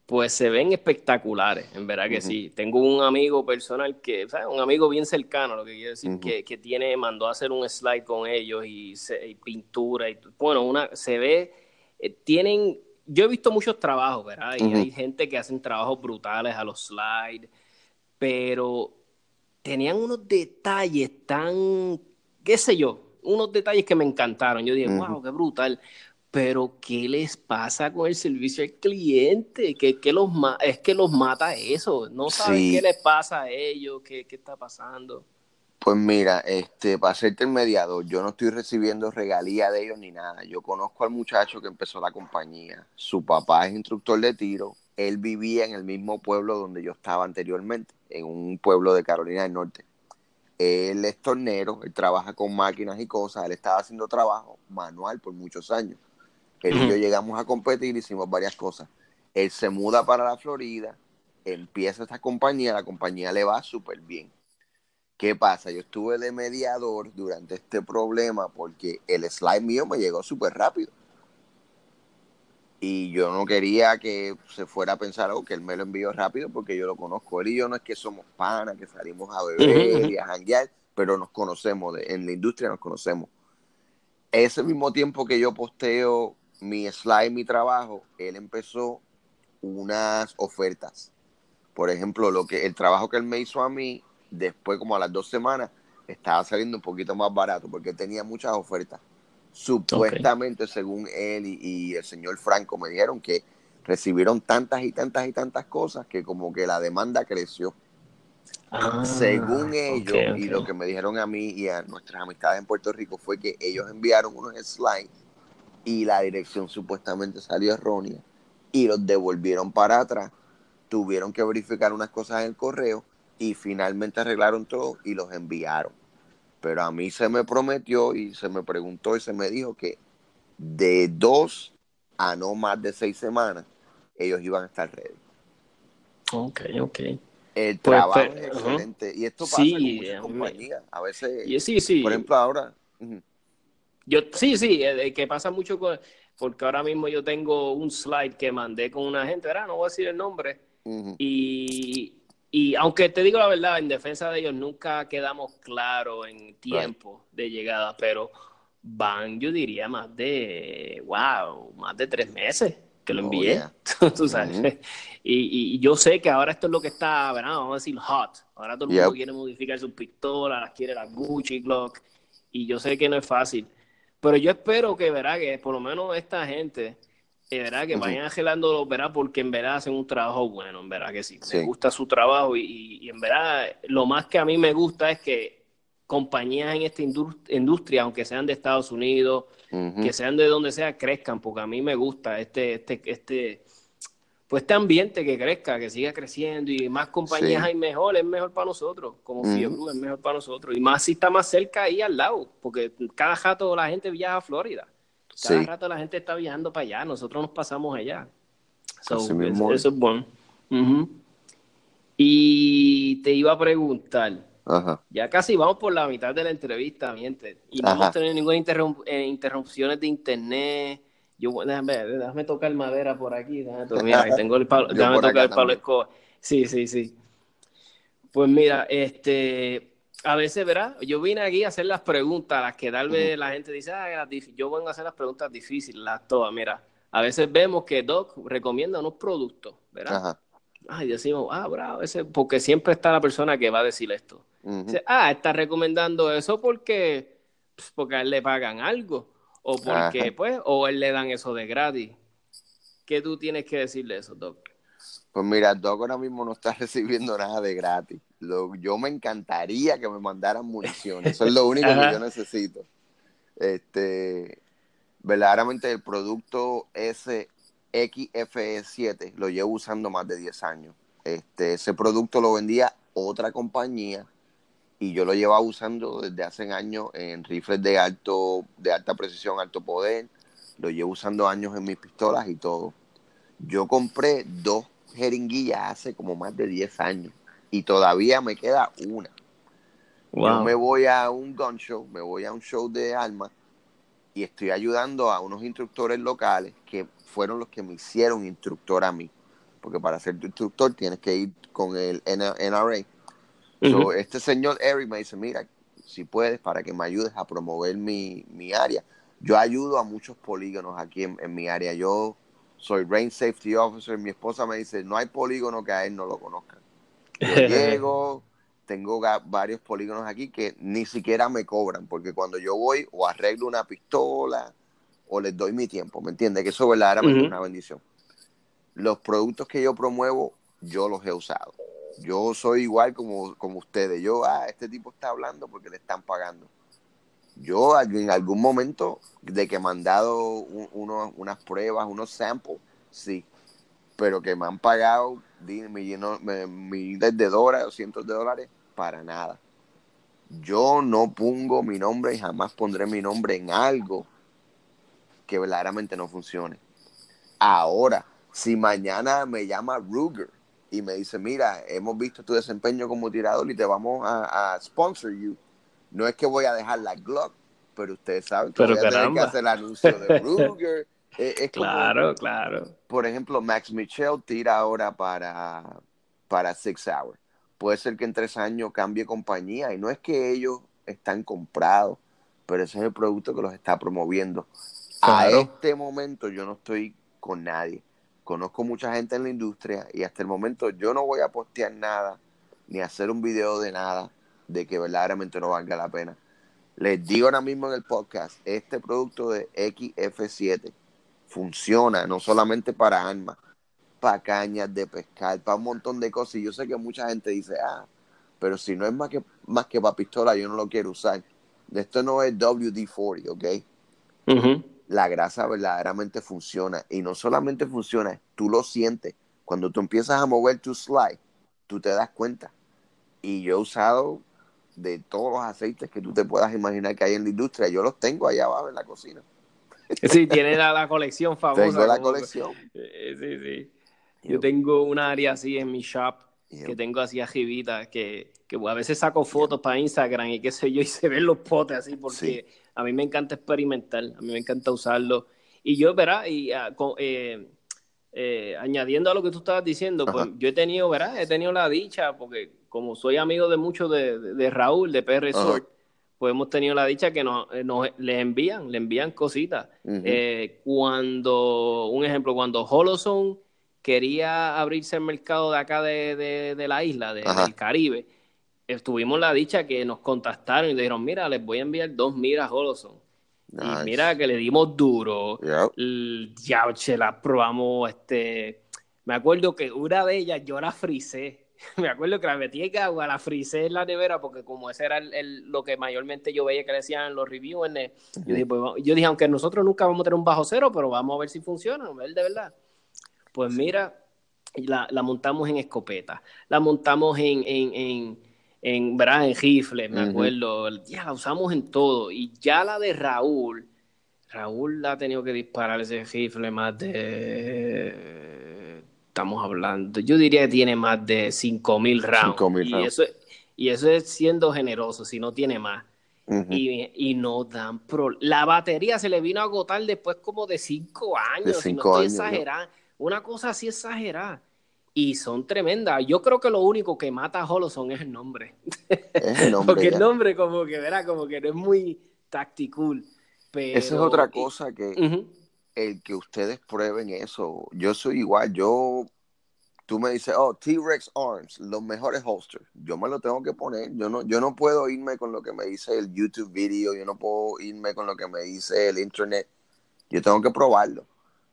Pues se ven espectaculares, en verdad que sí. Tengo un amigo personal que, ¿sabes? Un amigo bien cercano, lo que quiero decir, que, que, tiene, mandó a hacer un slide con ellos y, y pintura y bueno, una, se ve eh, tienen, yo he visto muchos trabajos, ¿verdad? Y hay gente que hacen trabajos brutales a los slides, pero tenían unos detalles tan, qué sé yo, unos detalles que me encantaron. Yo dije, wow, qué brutal. Pero, ¿qué les pasa con el servicio al cliente? ¿Qué, los es que los mata eso. No saben qué les pasa a ellos, qué, qué está pasando. Pues mira, este, para serte el mediador, yo no estoy recibiendo regalía de ellos ni nada. Yo conozco al muchacho que empezó la compañía. Su papá es instructor de tiro. Él vivía en el mismo pueblo donde yo estaba anteriormente, en un pueblo de Carolina del Norte. Él es tornero, él trabaja con máquinas y cosas. Él estaba haciendo trabajo manual por muchos años. Él y yo llegamos a competir, hicimos varias cosas. Él se muda para la Florida, empieza esta compañía, la compañía le va súper bien ¿Qué pasa? Yo estuve de mediador durante este problema porque el slide mío me llegó súper rápido. Y yo no quería que se fuera a pensar algo que él me lo envió rápido porque yo lo conozco. Él y yo no es que somos panas, que salimos a beber y a janguear, pero nos conocemos, en la industria nos conocemos. Ese mismo tiempo que yo posteo mi slide, mi trabajo, él empezó unas ofertas. Por ejemplo, lo que el trabajo que él me hizo a mí, después como a las dos semanas estaba saliendo un poquito más barato porque tenía muchas ofertas. Supuestamente, según él y, el señor Franco me dijeron que recibieron tantas y tantas y tantas cosas que como que la demanda creció. Ah, según ellos y lo que me dijeron a mí y a nuestras amistades en Puerto Rico fue que ellos enviaron unos slides y la dirección supuestamente salió errónea y los devolvieron para atrás. Tuvieron que verificar unas cosas en el correo y finalmente arreglaron todo y los enviaron. Pero a mí se me prometió y se me preguntó y se me dijo que de dos a no más de seis semanas, ellos iban a estar ready. Ok, ok. El Pues, trabajo pero- es excelente. Y esto pasa Sí, con muchas compañías. A veces, Y sí, sí. por ejemplo, ahora. Yo, sí, sí, eh, que pasa mucho con, porque ahora mismo yo tengo un slide que mandé con una gente, ¿verdad? No voy a decir el nombre. Y, y aunque te digo la verdad, en defensa de ellos nunca quedamos claros en tiempo de llegada, pero van, yo diría, más de, wow, más de tres meses que lo Oh, envié. yeah. <laughs> Tú sabes. Ujú. y, y yo sé que ahora esto es lo que está, ¿verdad? Vamos a decir hot. Ahora todo el Yep. mundo quiere modificar sus pistolas, las quiere las Gucci Glock. Y yo sé que no es fácil. Pero yo espero que, verá, que por lo menos esta gente, eh, verá, que Ujú. vayan angelando, verá, porque en verdad hacen un trabajo bueno, en verdad que sí. Sí. Me gusta su trabajo y, en verdad lo más que a mí me gusta es que compañías en esta indus- industria, aunque sean de Estados Unidos, que sean de donde sea, crezcan, porque a mí me gusta este, este, este, pues este ambiente que crezca, que siga creciendo y más compañías Sí. hay mejor, es mejor para nosotros, como Ujú. Fiebru es mejor para nosotros, y más si está más cerca ahí al lado, porque cada rato la gente viaja a Florida, cada Sí. rato la gente está viajando para allá, nosotros nos pasamos allá. So, es. eso es bueno. Y te iba a preguntar, Ajá. ya casi vamos por la mitad de la entrevista, miente. Y no Ajá. hemos tenido ninguna interrum- eh, interrupciones de internet. Yo, déjame, déjame tocar madera por aquí. Déjame, mira, <laughs> tengo el palo, Yo déjame tocar el palo también. escoba. Sí, sí, sí. Pues mira, este, a veces, ¿verdad? Yo vine aquí a hacer las preguntas, las que tal vez la gente dice, ah, las dif-". yo vengo a hacer las preguntas difíciles, las todas. Mira, a veces vemos que Doc recomienda unos productos, ¿verdad? Ajá. Ay, decimos, ah, bravo, ese, porque siempre está la persona que va a decir esto. ujú. Dice, ah, está recomendando eso porque, pues, porque a él le pagan algo. O porque, Ajá. pues, o él le dan eso de gratis. ¿Qué tú tienes que decirle eso, Doc? Pues mira, Doc ahora mismo no está <laughs> recibiendo nada de gratis. Lo- yo me encantaría que me mandaran municiones. Eso es lo <laughs> único que yo necesito. Este, verdaderamente el producto ese XFE7 lo llevo usando más de 10 años. Este, ese producto lo vendía otra compañía y yo lo llevaba usando desde hace años en rifles de alto, de alta precisión, alto poder. Lo llevo usando años en mis pistolas y todo. Yo compré dos jeringuillas hace como más de 10 años y todavía me queda una. Yo me voy a un gun show, me voy a un show de armas y estoy ayudando a unos instructores locales que fueron los que me hicieron instructor a mí. Porque para ser tu instructor tienes que ir con el So, este señor Eric me dice, mira, si puedes, para que me ayudes a promover mi, mi área. Yo ayudo a muchos polígonos aquí en, en mi área. Yo soy Range Safety Officer. Mi esposa me dice, no hay polígono que a él no lo conozcan. Yo <laughs> llego, tengo varios polígonos aquí que ni siquiera me cobran, porque cuando yo voy o arreglo una pistola o les doy mi tiempo, ¿me entiendes? Que eso verdaderamente Ujú. es una bendición. Los productos que yo promuevo, yo los he usado. Yo soy igual como, como ustedes. Yo, ah, este tipo está hablando porque le están pagando. Yo en algún momento de que me han dado un- unos- unas pruebas, unos samples, sí, pero que me han pagado miles de dólares o cientos de dólares, para nada. Yo no pongo mi nombre y jamás pondré mi nombre en algo que verdaderamente no funcione. Ahora, si mañana me llama Ruger y me dice, mira, hemos visto tu desempeño como tirador y te vamos a, a sponsor you, no es que voy a dejar la Glock, pero ustedes saben que Pero voy a tener que hacer el anuncio de <laughs> Ruger. Es como- Claro, claro. por ejemplo, Max Michel tira ahora para, para Six Hour. Puede ser que en tres años cambie compañía y no es que ellos están comprados, pero ese es el producto que los está promoviendo. Claro. A este momento yo no estoy con nadie. Conozco mucha gente en la industria y hasta el momento yo no voy a postear nada ni hacer un video de nada de que verdaderamente no valga la pena. Les digo ahora mismo en el podcast, este producto de XF7 funciona no solamente para armas, para cañas de pescar, para un montón de cosas. Y yo sé que mucha gente dice, ah, pero si no es más que, más que para pistola, yo no lo quiero usar. Esto no es WD-40, ¿ok? Ujú. La grasa verdaderamente funciona. Y no solamente funciona, tú lo sientes. Cuando tú empiezas a mover tu slide, tú te das cuenta. Y yo he usado de todos los aceites que tú te puedas imaginar que hay en la industria. Yo los tengo allá abajo en la cocina. <laughs> Sí, tiene la, la colección famosa. Tengo la como- colección. <laughs> Eh, sí, sí. Yo tengo una área así en mi shop que tengo así arribita que, que a veces saco fotos para Instagram y qué sé yo y se ven los potes así porque a mí me encanta experimentar, a mí me encanta usarlo. Y yo, ¿verdad? Y ah, con- eh, eh, añadiendo a lo que tú estabas diciendo, pues yo he tenido, ¿verdad? He tenido la dicha porque como soy amigo de muchos de, de- de Raúl, de PR Ajá. Resort, pues hemos tenido la dicha que nos, eh, nos le envían, le envían cositas. Eh, cuando, un ejemplo, cuando Holozone quería abrirse el mercado de acá de, de- de la isla, del Caribe, estuvimos la dicha que nos contactaron y dijeron, mira, les voy a enviar dos miras Holozone. Nice. Y mira que le dimos duro, l- ya se las probamos, este, me acuerdo que una de ellas yo la frisé, <laughs> me acuerdo que la metí en agua, la frisé en la nevera porque como ese era el- el- lo que mayormente yo veía que le decían en los reviews, en el- yo, dije, pues, yo dije, aunque nosotros nunca vamos a tener un bajo cero, pero vamos a ver si funciona, a ver de verdad. Pues mira, la, la montamos en escopeta, la montamos en, en, en, en, ¿verdad? en rifles, me Ujú. acuerdo, ya la usamos en todo. Y ya la de Raúl, Raúl la ha tenido que disparar ese rifle más de... Estamos hablando, yo diría que tiene más de 5.000 rounds. 5.000 y, rounds. eso, y eso es siendo generoso, si no tiene más. Ujú. Y, y no dan pro. La batería se le vino a agotar después como de cinco años. De si cinco no estoy años, ¿no? exagerando. Una cosa así exagerada. Y son tremendas. Yo creo que lo único que mata a Holoson es el nombre. Es el <laughs> nombre. Porque ya. el nombre como que, verá, como que no es muy tactical. Pero... Esa es otra cosa que el que ustedes prueben eso. Yo soy igual. Yo, tú me dices, oh, T-Rex Arms, los mejores holsters. Yo me lo tengo que poner. Yo no, yo no puedo irme con lo que me dice el YouTube video. Yo no puedo irme con lo que me dice el internet. Yo tengo que probarlo.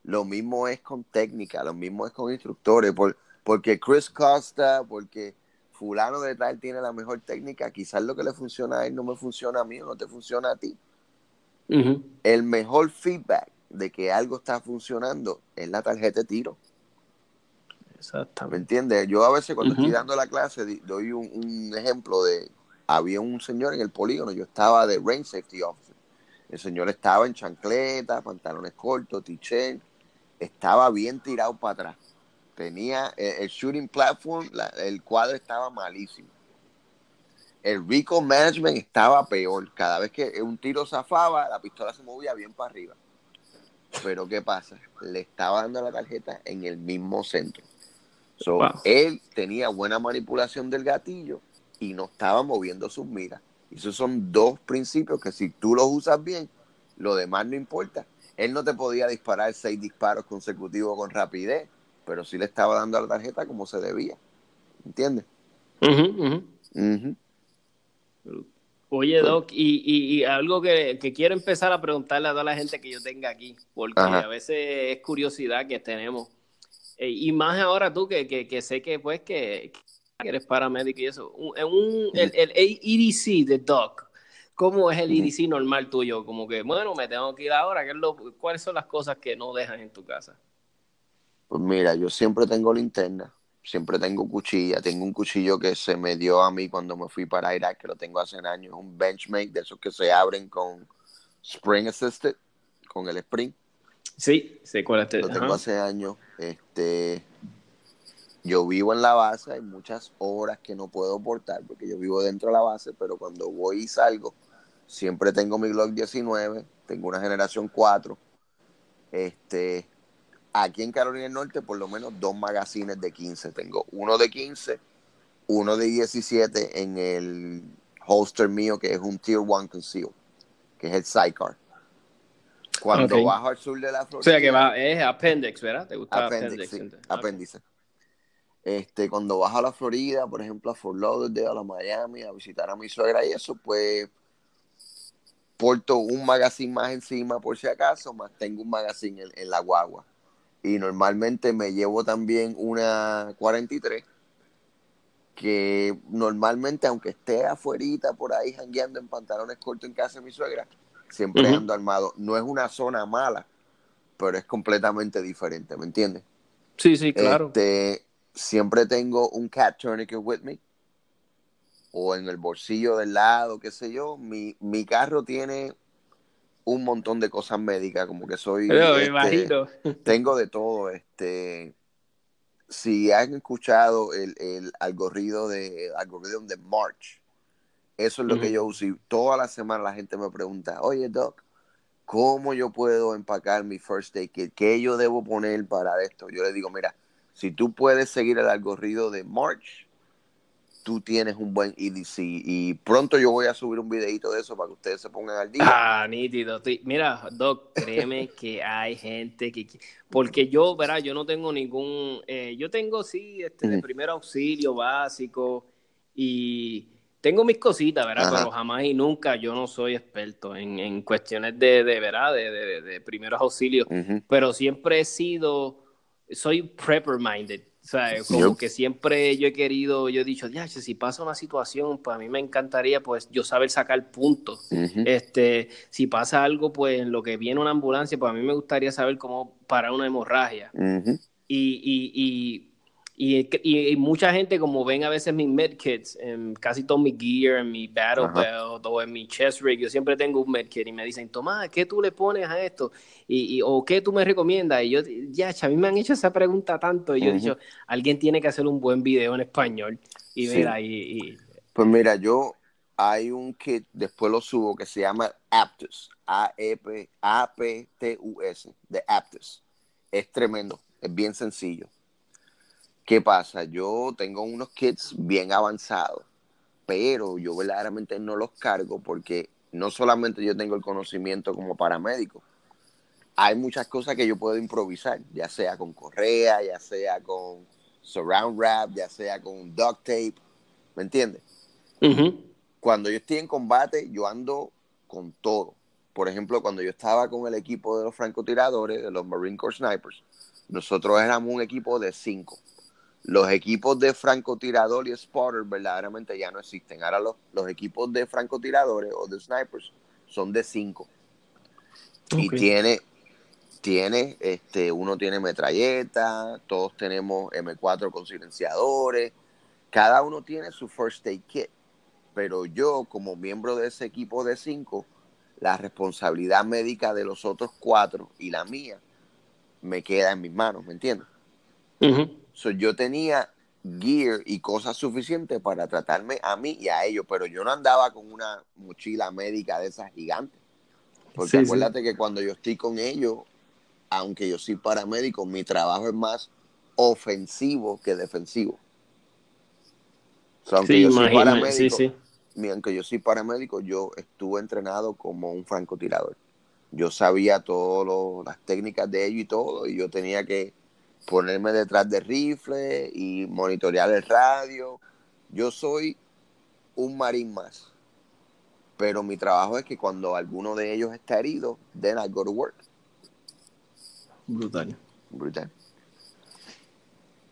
Lo mismo es con técnica, lo mismo es con instructores. Por, porque Chris Costa, porque fulano de tal tiene la mejor técnica, quizás lo que le funciona a él no me funciona a mí o no te funciona a ti el mejor feedback de que algo está funcionando es la tarjeta de tiro. ¿Me Exactamente. entiendes? Yo a veces cuando estoy dando la clase doy un, un ejemplo de, había un señor en el polígono, yo estaba de Range Safety Officer. El señor estaba en chancleta, pantalones cortos, t-shirt, estaba bien tirado para atrás. Tenía el, el shooting platform, la- el cuadro estaba malísimo. El recall management estaba peor. Cada vez que un tiro zafaba, la pistola se movía bien para arriba. Pero ¿qué pasa? Le estaba dando la tarjeta en el mismo centro. So, Wow. Él tenía buena manipulación del gatillo y no estaba moviendo sus miras. Y esos son dos principios que si tú los usas bien, lo demás no importa. Él no te podía disparar seis disparos consecutivos con rapidez, pero sí le estaba dando a la tarjeta como se debía. ¿Entiendes? Oye, Doc, y, y- y algo que, que quiero empezar a preguntarle a toda la gente que yo tenga aquí, porque Ajá. a veces es curiosidad que tenemos. Eh, y más ahora tú, que, que, que sé que pues que, que eres paramédico y eso. Un, en un- el, el EDC de Doc, ¿cómo es el. EDC normal tuyo? Como que, bueno, me tengo que ir ahora. ¿qué es lo- ¿Cuáles son las cosas que no dejas en tu casa? Pues mira, yo siempre tengo linterna, siempre tengo cuchilla. Tengo un cuchillo que se me dio a mí cuando me fui para Irak, que lo tengo hace años. Un Benchmade de esos que se abren con Spring Assisted, con el Spring. Sí, sé cuál es. Lo tengo ajá. hace años. Este, yo vivo en la base, hay muchas horas que no puedo portar porque yo vivo dentro de la base, pero cuando voy y salgo, siempre tengo mi Glock 19, tengo una generación 4. Este, aquí en Carolina del Norte, por lo menos dos magazines de 15. Tengo uno de 15, uno de 17 en el holster mío, que es un Tier 1 Conceal, que es el Sidecar. Cuando bajo al sur de la O Florida. sea que va, es appendix, ¿verdad? ¿Te gusta appendix? sí. Este, cuando vas a la Florida, por ejemplo, a Fort Lauderdale, a la Miami, a visitar a mi suegra y eso, pues porto un magazine más encima por si acaso, más tengo un magazine en, en la guagua. Y normalmente me llevo también una 43, que normalmente, aunque esté afuerita por ahí jangueando en pantalones cortos en casa de mi suegra, siempre ando armado. No es una zona mala, pero es completamente diferente, ¿me entiendes? Sí, sí, claro. Este, siempre tengo un cat tourniquet with me. O en el bolsillo del lado, qué sé yo. Mi, mi carro tiene un montón de cosas médicas, como que soy... Pero, este, <laughs> tengo de todo, este... Si han escuchado el, el algoritmo de algoritmo de March, eso es lo que yo uso. Y toda la semana la gente me pregunta, oye, Doc, ¿cómo yo puedo empacar mi first aid kit? ¿Qué yo debo poner para esto? Yo le digo, mira, si tú puedes seguir el algoritmo de March, tú tienes un buen EDC. Y pronto yo voy a subir un videito de eso para que ustedes se pongan al día. Ah, nítido. Mira, Doc, créeme <laughs> que hay gente que... que- Porque yo, verá, yo no tengo ningún... eh, yo tengo, sí, este, de primer auxilio básico y tengo mis cositas, ¿verdad? Ajá. Pero jamás y nunca yo no soy experto en, en cuestiones de, de ¿verdad? De, de, de primeros auxilios. Pero siempre he sido... Soy prepper minded. O sea, como que siempre yo he querido, yo he dicho, ya, si pasa una situación, pues a mí me encantaría, pues yo saber sacar puntos. Este, si pasa algo, pues en lo que viene una ambulancia, pues a mí me gustaría saber cómo parar una hemorragia. Y, y, y, y, y- y mucha gente, como ven a veces mis medkits, en casi todo mi gear, en mi battle Ajá. belt o en mi chest rig, yo siempre tengo un medkit y me dicen, Tomás, ¿qué tú le pones a esto? Y, y- o ¿qué tú me recomiendas? Y yo, ya, a mí me han hecho esa pregunta tanto. Y yo he dicho, alguien tiene que hacer un buen video en español. Y Sí. mira, y, Pues mira, yo hay un kit, después lo subo, que se llama Aptus, A-E-P- A-P-T-U-S, de Aptus. Es tremendo, es bien sencillo. ¿Qué pasa? Yo tengo unos kits bien avanzados, pero yo verdaderamente no los cargo porque no solamente yo tengo el conocimiento como paramédico, hay muchas cosas que yo puedo improvisar, ya sea con correa, ya sea con surround wrap, ya sea con duct tape, ¿me entiendes? Cuando yo estoy en combate, yo ando con todo. Por ejemplo, cuando yo estaba con el equipo de los francotiradores, de los Marine Corps Snipers, nosotros éramos un equipo de cinco. Los equipos de francotirador y spotter verdaderamente ya no existen. Ahora los, los equipos de francotiradores o de snipers son de cinco. Y tiene, tiene, este, uno tiene metralleta, todos tenemos M4 con silenciadores, cada uno tiene su first aid kit. Pero yo, como miembro de ese equipo de cinco, la responsabilidad médica de los otros cuatro y la mía me queda en mis manos, ¿me entiendes? So, yo tenía gear y cosas suficientes para tratarme a mí y a ellos, pero yo no andaba con una mochila médica de esas gigantes. Porque Sí, sí. acuérdate que cuando yo estoy con ellos, aunque yo soy paramédico, mi trabajo es más ofensivo que defensivo. So, aunque Sí, yo soy paramédico, aunque yo soy paramédico, yo estuve entrenado como un francotirador. Yo sabía todas las técnicas de ello y todo, y yo tenía que ponerme detrás de rifle y monitorear el radio. Yo soy un marín más. Pero mi trabajo es que cuando alguno de ellos está herido, then I go to work. Brutal. Brutal.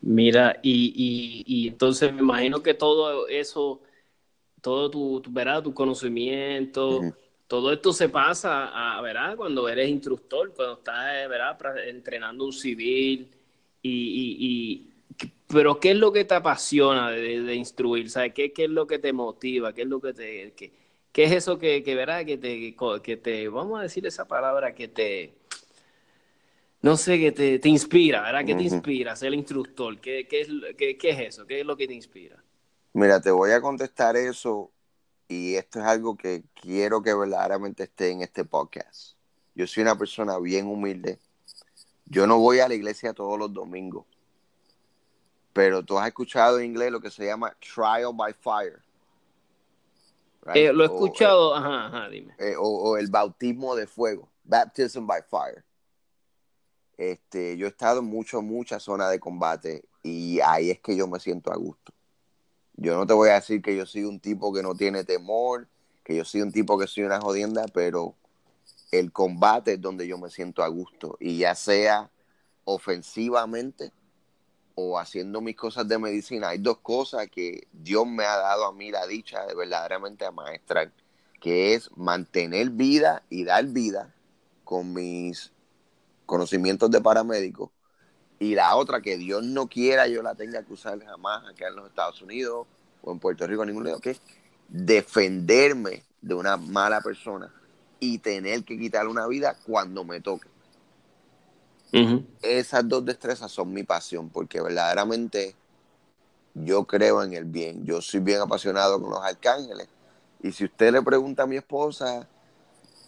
Mira, y, y, y entonces me imagino que todo eso, todo tu, tu, ¿verdad? tu conocimiento, todo esto se pasa a, ¿verdad? Cuando eres instructor, cuando estás, ¿verdad? Entrenando un civil. Y, y, y- pero ¿qué es lo que te apasiona de, de instruir? ¿Sabes? ¿Qué, ¿Qué es lo que te motiva? ¿Qué es lo que te... qué, qué es eso que, que, ¿verdad? Que te, que te, vamos a decir esa palabra, que te... No sé, que te, te inspira, ¿verdad? ¿Qué te inspira? Ser instructor. ¿Qué, qué, es, qué, ¿Qué es eso? ¿Qué es lo que te inspira? Mira, te voy a contestar eso y esto es algo que quiero que verdaderamente esté en este podcast. Yo soy una persona bien humilde. Yo no voy a la iglesia todos los domingos, pero tú has escuchado en inglés lo que se llama trial by fire. right? Eh, lo he O, escuchado, ajá, ajá, dime. eh, o, o el bautismo de fuego, baptism by fire. Este, yo he estado en muchas, muchas zonas de combate y ahí es que yo me siento a gusto. Yo no te voy a decir que yo soy un tipo que no tiene temor, que yo soy un tipo que soy una jodienda, pero el combate es donde yo me siento a gusto. Y ya sea ofensivamente o haciendo mis cosas de medicina, hay dos cosas que Dios me ha dado a mí la dicha de verdaderamente amaestrar, que es mantener vida y dar vida con mis conocimientos de paramédico. Y la otra, que Dios no quiera yo la tenga que usar jamás acá en los Estados Unidos o en Puerto Rico, en ningún lado, que defenderme de una mala persona y tener que quitarle una vida cuando me toque. Esas dos destrezas son mi pasión, porque verdaderamente yo creo en el bien. Yo soy bien apasionado con los arcángeles. Y si usted le pregunta a mi esposa,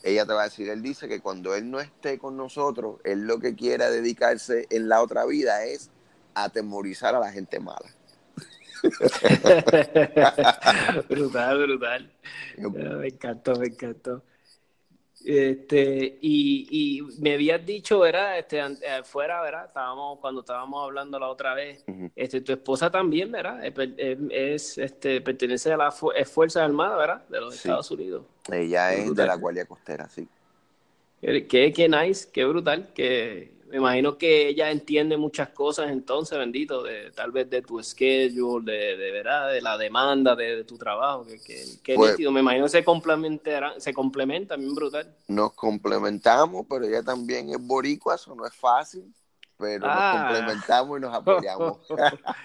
ella te va a decir, él dice que cuando él no esté con nosotros, él lo que quiera dedicarse en la otra vida es atemorizar a la gente mala. <laughs> brutal, brutal. Me encantó, me encantó. Este, y, y me habías dicho, ¿verdad? Este, eh, fuera, ¿verdad? Estábamos, cuando estábamos hablando la otra vez, este, tu esposa también, ¿verdad? Es, este, pertenece a las Fuerzas Armadas, ¿verdad? De los Sí. Estados Unidos. Ella es de la Guardia Costera, sí. Qué, qué, qué nice, qué brutal, que me imagino que ella entiende muchas cosas entonces, bendito, de, tal vez de tu schedule, de, de verdad, de la demanda de, de tu trabajo, que, que, que Pues- nítido, me imagino que se complementarán, se complementan, bien brutal. Nos complementamos, pero ella también es boricua, eso no es fácil, pero Ah. nos complementamos y nos apoyamos. <laughs>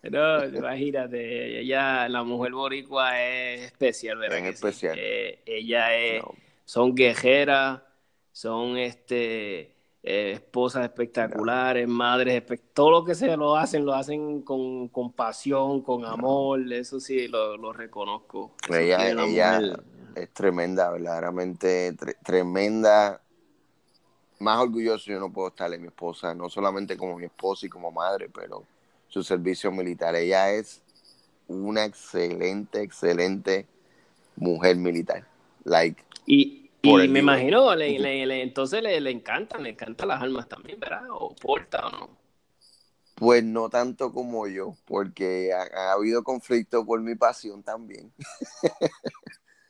No, imagínate, ella, la mujer boricua es especial, ¿verdad? Es sí? especial. Eh, ella es, No, son guerreras, son este eh, esposas espectaculares, madres espe- todo lo que se lo hacen, lo hacen con, con pasión, con amor, eso sí lo, lo reconozco. Ella- ella- es tremenda, verdaderamente tre- tremenda. Más orgulloso yo no puedo estar de mi esposa, no solamente como mi esposa y como madre, pero su servicio militar. Ella es una excelente, excelente mujer militar. Like, Y, por y me libro. imagino, le- le- le- entonces le, le encantan, le encantan las armas también, ¿verdad? O porta o no. pues no tanto como yo, porque ha, ha habido conflicto por mi pasión también. <laughs>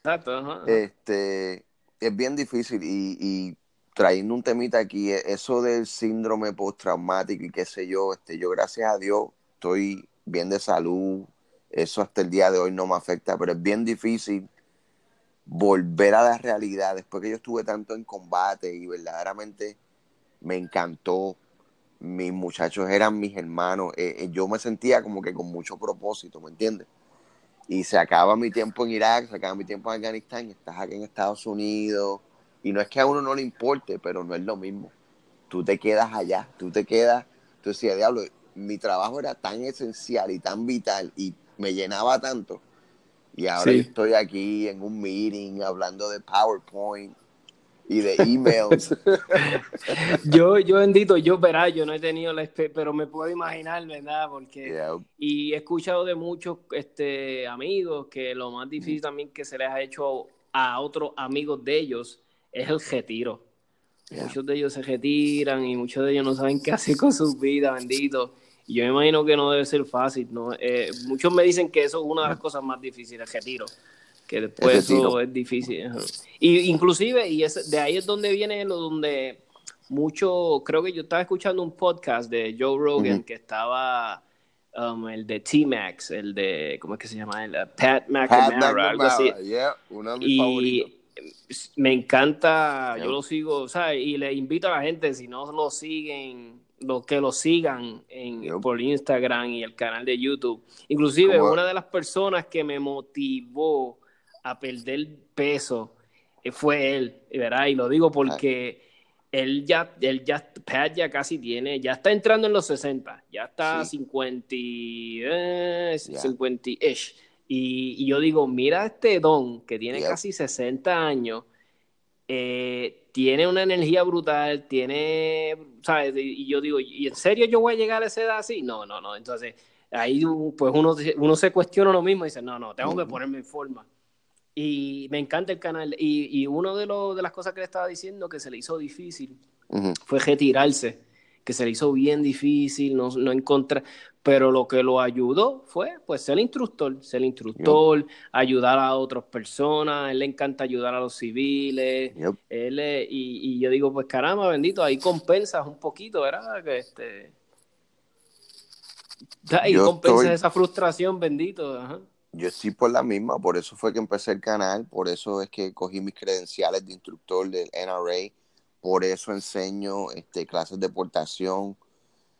Exacto, ajá. Este, es bien difícil y, y trayendo un temita aquí, e- eso del síndrome postraumático y qué sé yo, este, yo gracias a Dios estoy bien de salud, eso hasta el día de hoy no me afecta, pero es bien difícil volver a la realidad después que yo estuve tanto en combate y verdaderamente me encantó, mis muchachos eran mis hermanos, eh, eh, yo me sentía como que con mucho propósito, ¿me entiendes? y se acaba mi tiempo en Irak, se acaba mi tiempo en Afganistán, estás aquí en Estados Unidos, y no es que a uno no le importe, pero no es lo mismo. Tú te quedas allá, tú te quedas, tú decías, diablo, mi trabajo era tan esencial y tan vital y me llenaba tanto. Y ahora Sí. estoy aquí en un meeting hablando de PowerPoint y de <laughs> emails. <laughs> Yo, yo bendito, yo verá, yo no he tenido la pero me puedo imaginar, ¿verdad? Porque Yeah, y he escuchado de muchos este, amigos que lo más difícil también que se les ha hecho a otros amigos de ellos es el retiro. Yeah. Muchos de ellos se retiran y muchos de ellos no saben qué hacer con sus vidas, bendito. Yo me imagino que no debe ser fácil, ¿no? Eh, muchos me dicen que eso es una de las cosas más difíciles, el retiro. Que después eso es difícil. ajá. Y inclusive, y es, de ahí es donde viene lo donde mucho, creo que yo estaba escuchando un podcast de Joe Rogan Ujú. que estaba um, el de T-Max, el de, ¿cómo es que se llama? El, uh, Pat Pat McNamara, algo así. Yeah, uno de mis favoritos. Y me encanta, Yeah. yo lo sigo, ¿sabes? Y le invito a la gente, si no lo siguen, lo que lo sigan en, Yep. por Instagram y el canal de YouTube. Inclusive una de las personas que me motivó a perder peso eh, fue él, ¿verdad? Y lo digo porque él ya, él ya, Pat ya casi tiene, ya está entrando en los 60, ya está Sí. 50, y, eh, Ya. 50-ish. Y, y yo digo, mira este don que tiene Yep. casi 60 años, eh, tiene una energía brutal, tiene, ¿sabes? Y yo digo, ¿y en serio yo voy a llegar a esa edad así? No, no, no. Entonces, ahí pues uno, uno se cuestiona lo mismo y dice, no, no, tengo que ponerme en forma. Y me encanta el canal. Y, y una de, lo- de las cosas que le estaba diciendo que se le hizo difícil fue retirarse, que se le hizo bien difícil, no, no encontrar, pero lo que lo ayudó fue pues ser instructor, ser instructor, ayudar a otras personas, él le encanta ayudar a los civiles, Yep. él es- y, y yo digo, pues caramba, bendito, ahí compensas un poquito, ¿verdad? Que este... Ahí Yo compensas estoy- esa frustración, bendito. Ajá. Yo estoy por la misma, por eso fue que empecé el canal, por eso es que cogí mis credenciales de instructor del NRA, por eso enseño este, clases de portación.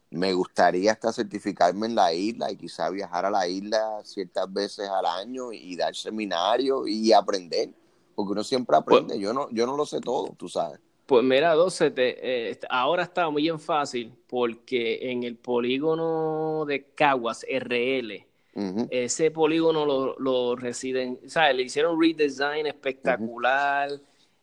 Me gustaría hasta certificarme en la isla y quizá viajar a la isla ciertas veces al año y dar seminarios y aprender, porque uno siempre aprende. yo no, yo no lo sé todo, tú sabes. Pues mira, 12, eh, ahora está muy bien fácil porque en el polígono de Caguas, RL, ese polígono lo, lo residen, ¿sabes? Le hicieron un redesign espectacular.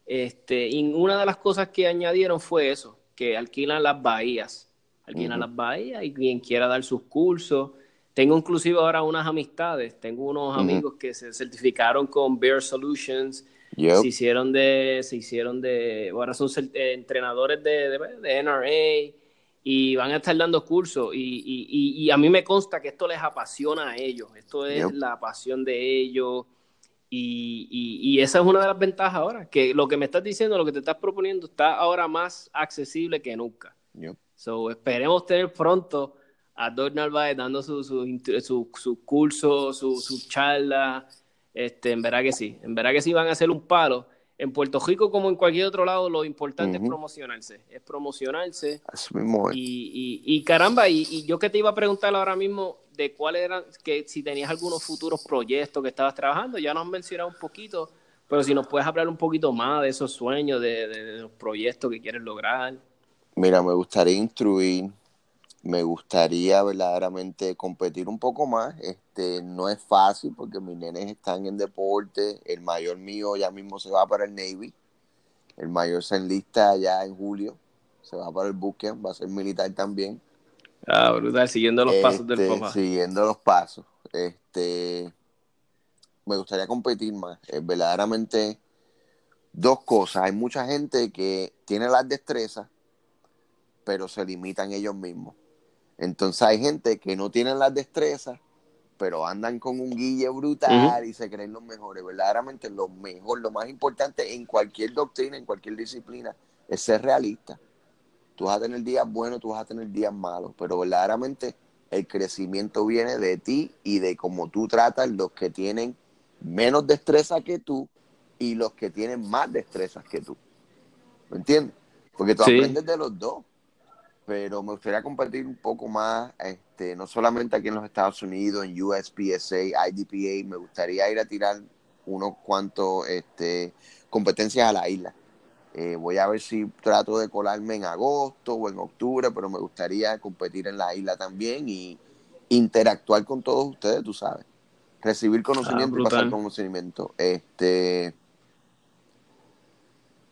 Este, y una de las cosas que añadieron fue eso, que alquilan las bahías. Alquilan las bahías y quien quiera dar sus cursos. Tengo inclusive ahora unas amistades, tengo unos amigos que se certificaron con Bear Solutions. Se hicieron de, se hicieron de, ahora son eh, entrenadores de, de, NRA y van a estar dando cursos. Y, y, y, a mí me consta que esto les apasiona a ellos, esto es la pasión de ellos y, esa es una de las ventajas ahora, que lo que me estás diciendo, lo que te estás proponiendo está ahora más accesible que nunca. So, esperemos tener pronto a Doc Narváez dando su, su, su, su curso, su, su charla, este, en verdad que sí, en verdad que sí van a hacer un palo. En Puerto Rico, como en cualquier otro lado, lo importante es promocionarse. Es promocionarse. Y, y, caramba, y, yo que te iba a preguntar ahora mismo de cuáles eran, que si tenías algunos futuros proyectos que estabas trabajando, ya nos has mencionado un poquito, pero si nos puedes hablar un poquito más de esos sueños, de, de los proyectos que quieres lograr. Mira, me gustaría instruir me gustaría verdaderamente competir un poco más. Este, no es fácil porque mis nenes están en deporte. El mayor mío ya mismo se va para el Navy. El mayor se enlista ya en julio. Se va para el bootcamp, va a ser militar también. Ah, brutal, siguiendo los pasos del este, papá. Siguiendo los pasos. Este, me gustaría competir más. verdaderamente dos cosas. Hay mucha gente que tiene las destrezas, pero se limitan ellos mismos. Entonces hay gente que no tienen las destrezas, pero andan con un guille brutal y se creen los mejores. Verdaderamente lo mejor, lo más importante en cualquier doctrina, en cualquier disciplina, es ser realista. Tú vas a tener días buenos, tú vas a tener días malos, pero verdaderamente el crecimiento viene de ti y de cómo tú tratas los que tienen menos destreza que tú y los que tienen más destrezas que tú. ¿Me entiendes? Porque tú aprendes de los dos pero me gustaría compartir un poco más, este, no solamente aquí en los Estados Unidos, en USPSA, IDPA, me gustaría ir a tirar unos cuantos este, competencias a la isla. Eh, voy a ver si trato de colarme en agosto o en octubre, pero me gustaría competir en la isla también y interactuar con todos ustedes, tú sabes. Recibir conocimiento y ah, pasar conocimiento. Este,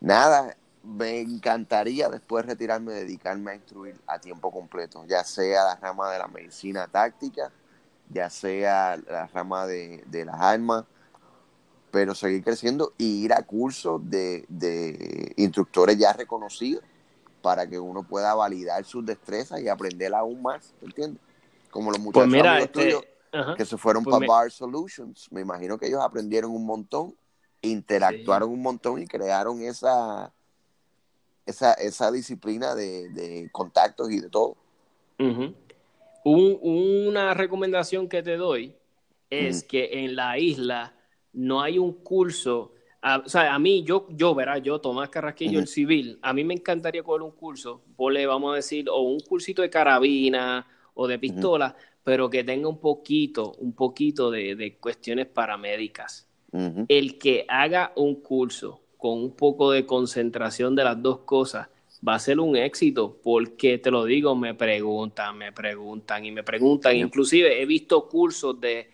nada, me encantaría después retirarme, dedicarme a instruir a tiempo completo, ya sea la rama de la medicina táctica, ya sea la rama de, las armas, pero seguir creciendo y ir a cursos de, instructores ya reconocidos para que uno pueda validar sus destrezas y aprender aún más, ¿entiendes? Como los pues muchachos este, que se fueron pues para Bar Solutions, me imagino que ellos aprendieron un montón, interactuaron un montón y crearon esa esa, esa disciplina de, contactos y de todo. una recomendación que te doy es que en la isla no hay un curso, o sea, a mí, yo, yo, verá, yo, Tomás Carrasquillo, el civil, a mí me encantaría coger un curso, ponle, vamos a decir, o un cursito de carabina o de pistola, pero que tenga un poquito, un poquito de, de cuestiones paramédicas. El que haga un curso con un poco de concentración de las dos cosas, va a ser un éxito, porque te lo digo, me preguntan, me preguntan y me preguntan. Inclusive he visto cursos de,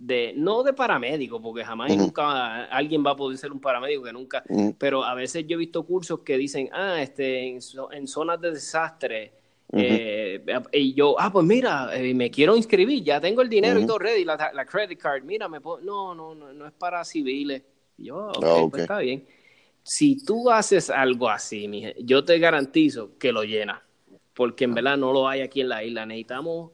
de no de paramédico, porque jamás nunca alguien va a poder ser un paramédico que nunca, pero a veces yo he visto cursos que dicen, ah, este, en, zonas de desastre, eh, y yo, ah, pues mira, eh, me quiero inscribir, ya tengo el dinero y todo ready, la, la credit card, mira, me puedo... no, no, no, no es para civiles. yo, ah, pues está bien. Si tú haces algo así, yo te garantizo que lo llena, porque en ah. verdad no lo hay aquí en la isla. Necesitamos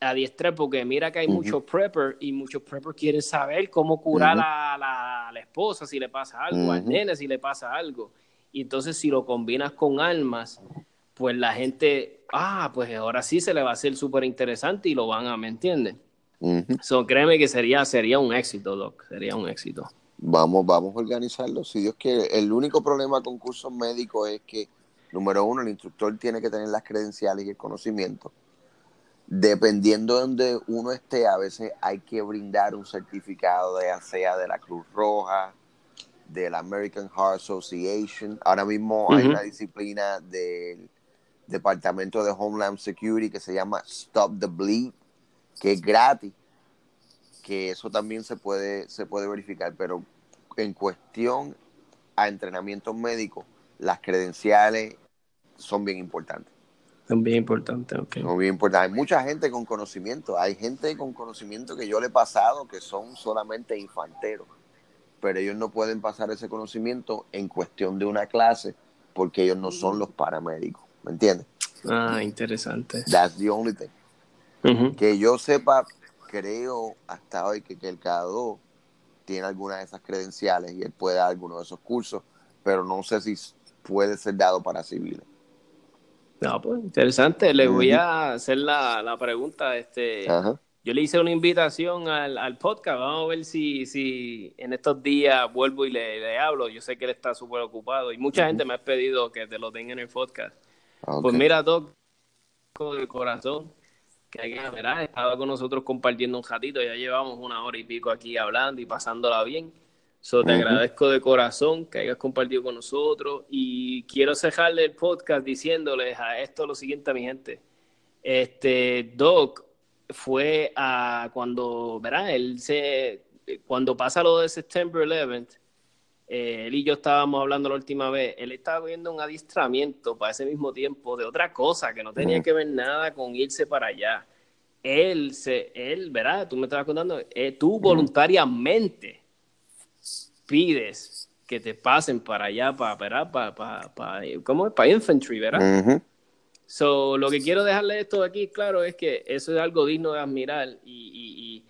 adiestrar, porque mira que hay muchos prepper y muchos prepper quieren saber cómo curar a, la, esposa si le pasa algo, al nene si le pasa algo. Y entonces si lo combinas con almas, pues la gente, ah, pues ahora sí se le va a hacer súper interesante y lo van a, ¿me entienden? So, créeme que sería, sería un éxito, Doc, sería un éxito. Vamos, vamos a organizarlo. Si Dios quiere, el único problema con cursos médicos es que, número uno, el instructor tiene que tener las credenciales y el conocimiento. Dependiendo de donde uno esté, a veces hay que brindar un certificado, de sea de la Cruz Roja, de la American Heart Association. Ahora mismo hay una disciplina del Departamento de Homeland Security que se llama Stop the Bleed, que es gratis, que eso también se puede, se puede verificar, pero en cuestión a entrenamiento médico, las credenciales son bien importantes. Son bien importantes, ok. Son bien importantes. Hay mucha gente con conocimiento, hay gente con conocimiento que yo le he pasado que son solamente infanteros, pero ellos no pueden pasar ese conocimiento en cuestión de una clase porque ellos no son los paramédicos, ¿me entiendes? Ah, interesante. That's the only thing. Que yo sepa, creo hasta hoy que, que el K2 tiene alguna de esas credenciales y él puede dar alguno de esos cursos, pero no sé si puede ser dado para civiles. No, pues interesante. Le voy a hacer la, la pregunta. Este, Ajá. yo le hice una invitación al, al podcast. Vamos a ver si, si en estos días vuelvo y le, le hablo. Yo sé que él está súper ocupado y mucha gente me ha pedido que te lo tenga en el podcast. Ok. Pues mira, Doc, de corazón, que hay que estaba con nosotros compartiendo un ratito. Ya llevamos una hora y pico aquí hablando y pasándola bien. So, te Ujú. agradezco de corazón que hayas compartido con nosotros y quiero cerrarle el podcast diciéndoles a esto lo siguiente a mi gente. Este Doc fue a cuando, ¿verdad? Él se cuando pasa lo de September 11 eh, él y yo estábamos hablando la última vez, él estaba viendo un adiestramiento para ese mismo tiempo de otra cosa que no tenía Ujú. que ver nada con irse para allá. Él, se, él, ¿verdad? Tú me estabas contando, eh, tú voluntariamente pides que te pasen para allá, para. Para, para, para, ¿cómo es? Para infantry, ¿verdad? So, lo que quiero dejarle esto de aquí, claro, es que eso es algo digno de admirar y, y- y-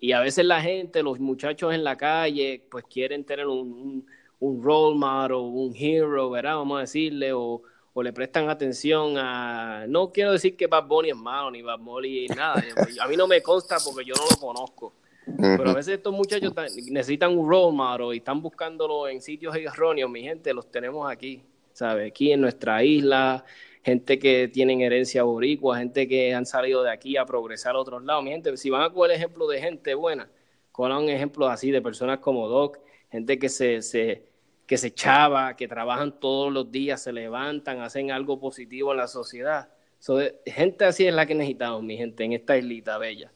y a veces la gente, los muchachos en la calle, pues quieren tener un, un, un role model, un hero, ¿verdad? Vamos a decirle, o, o le prestan atención a... No quiero decir que Bad Bunny es malo, ni Bad Bunny, nada. A mí no me consta porque yo no lo conozco. Pero a veces estos muchachos ta- necesitan un role model y están buscándolo en sitios erróneos. Mi gente, los tenemos aquí, ¿sabes? Aquí en nuestra isla, gente que tienen herencia boricua, gente que han salido de aquí a progresar a otros lados. Mi gente, si van a coger ejemplo de gente buena, cojan ejemplos así de personas como Doc, gente que se, se, que se chava, que trabajan todos los días, se levantan, hacen algo positivo en la sociedad. So, gente así es la que necesitamos, mi gente, en esta islita bella.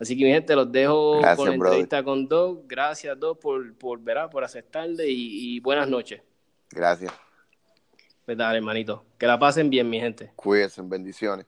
Así que mi gente, los dejo Gracias, con la entrevista con Doc. Gracias, Doc, por, por, ¿verdad? por aceptarle y, y buenas noches. Gracias. Pues dale, hermanito. Que la pasen bien, mi gente. Cuídense, bendiciones.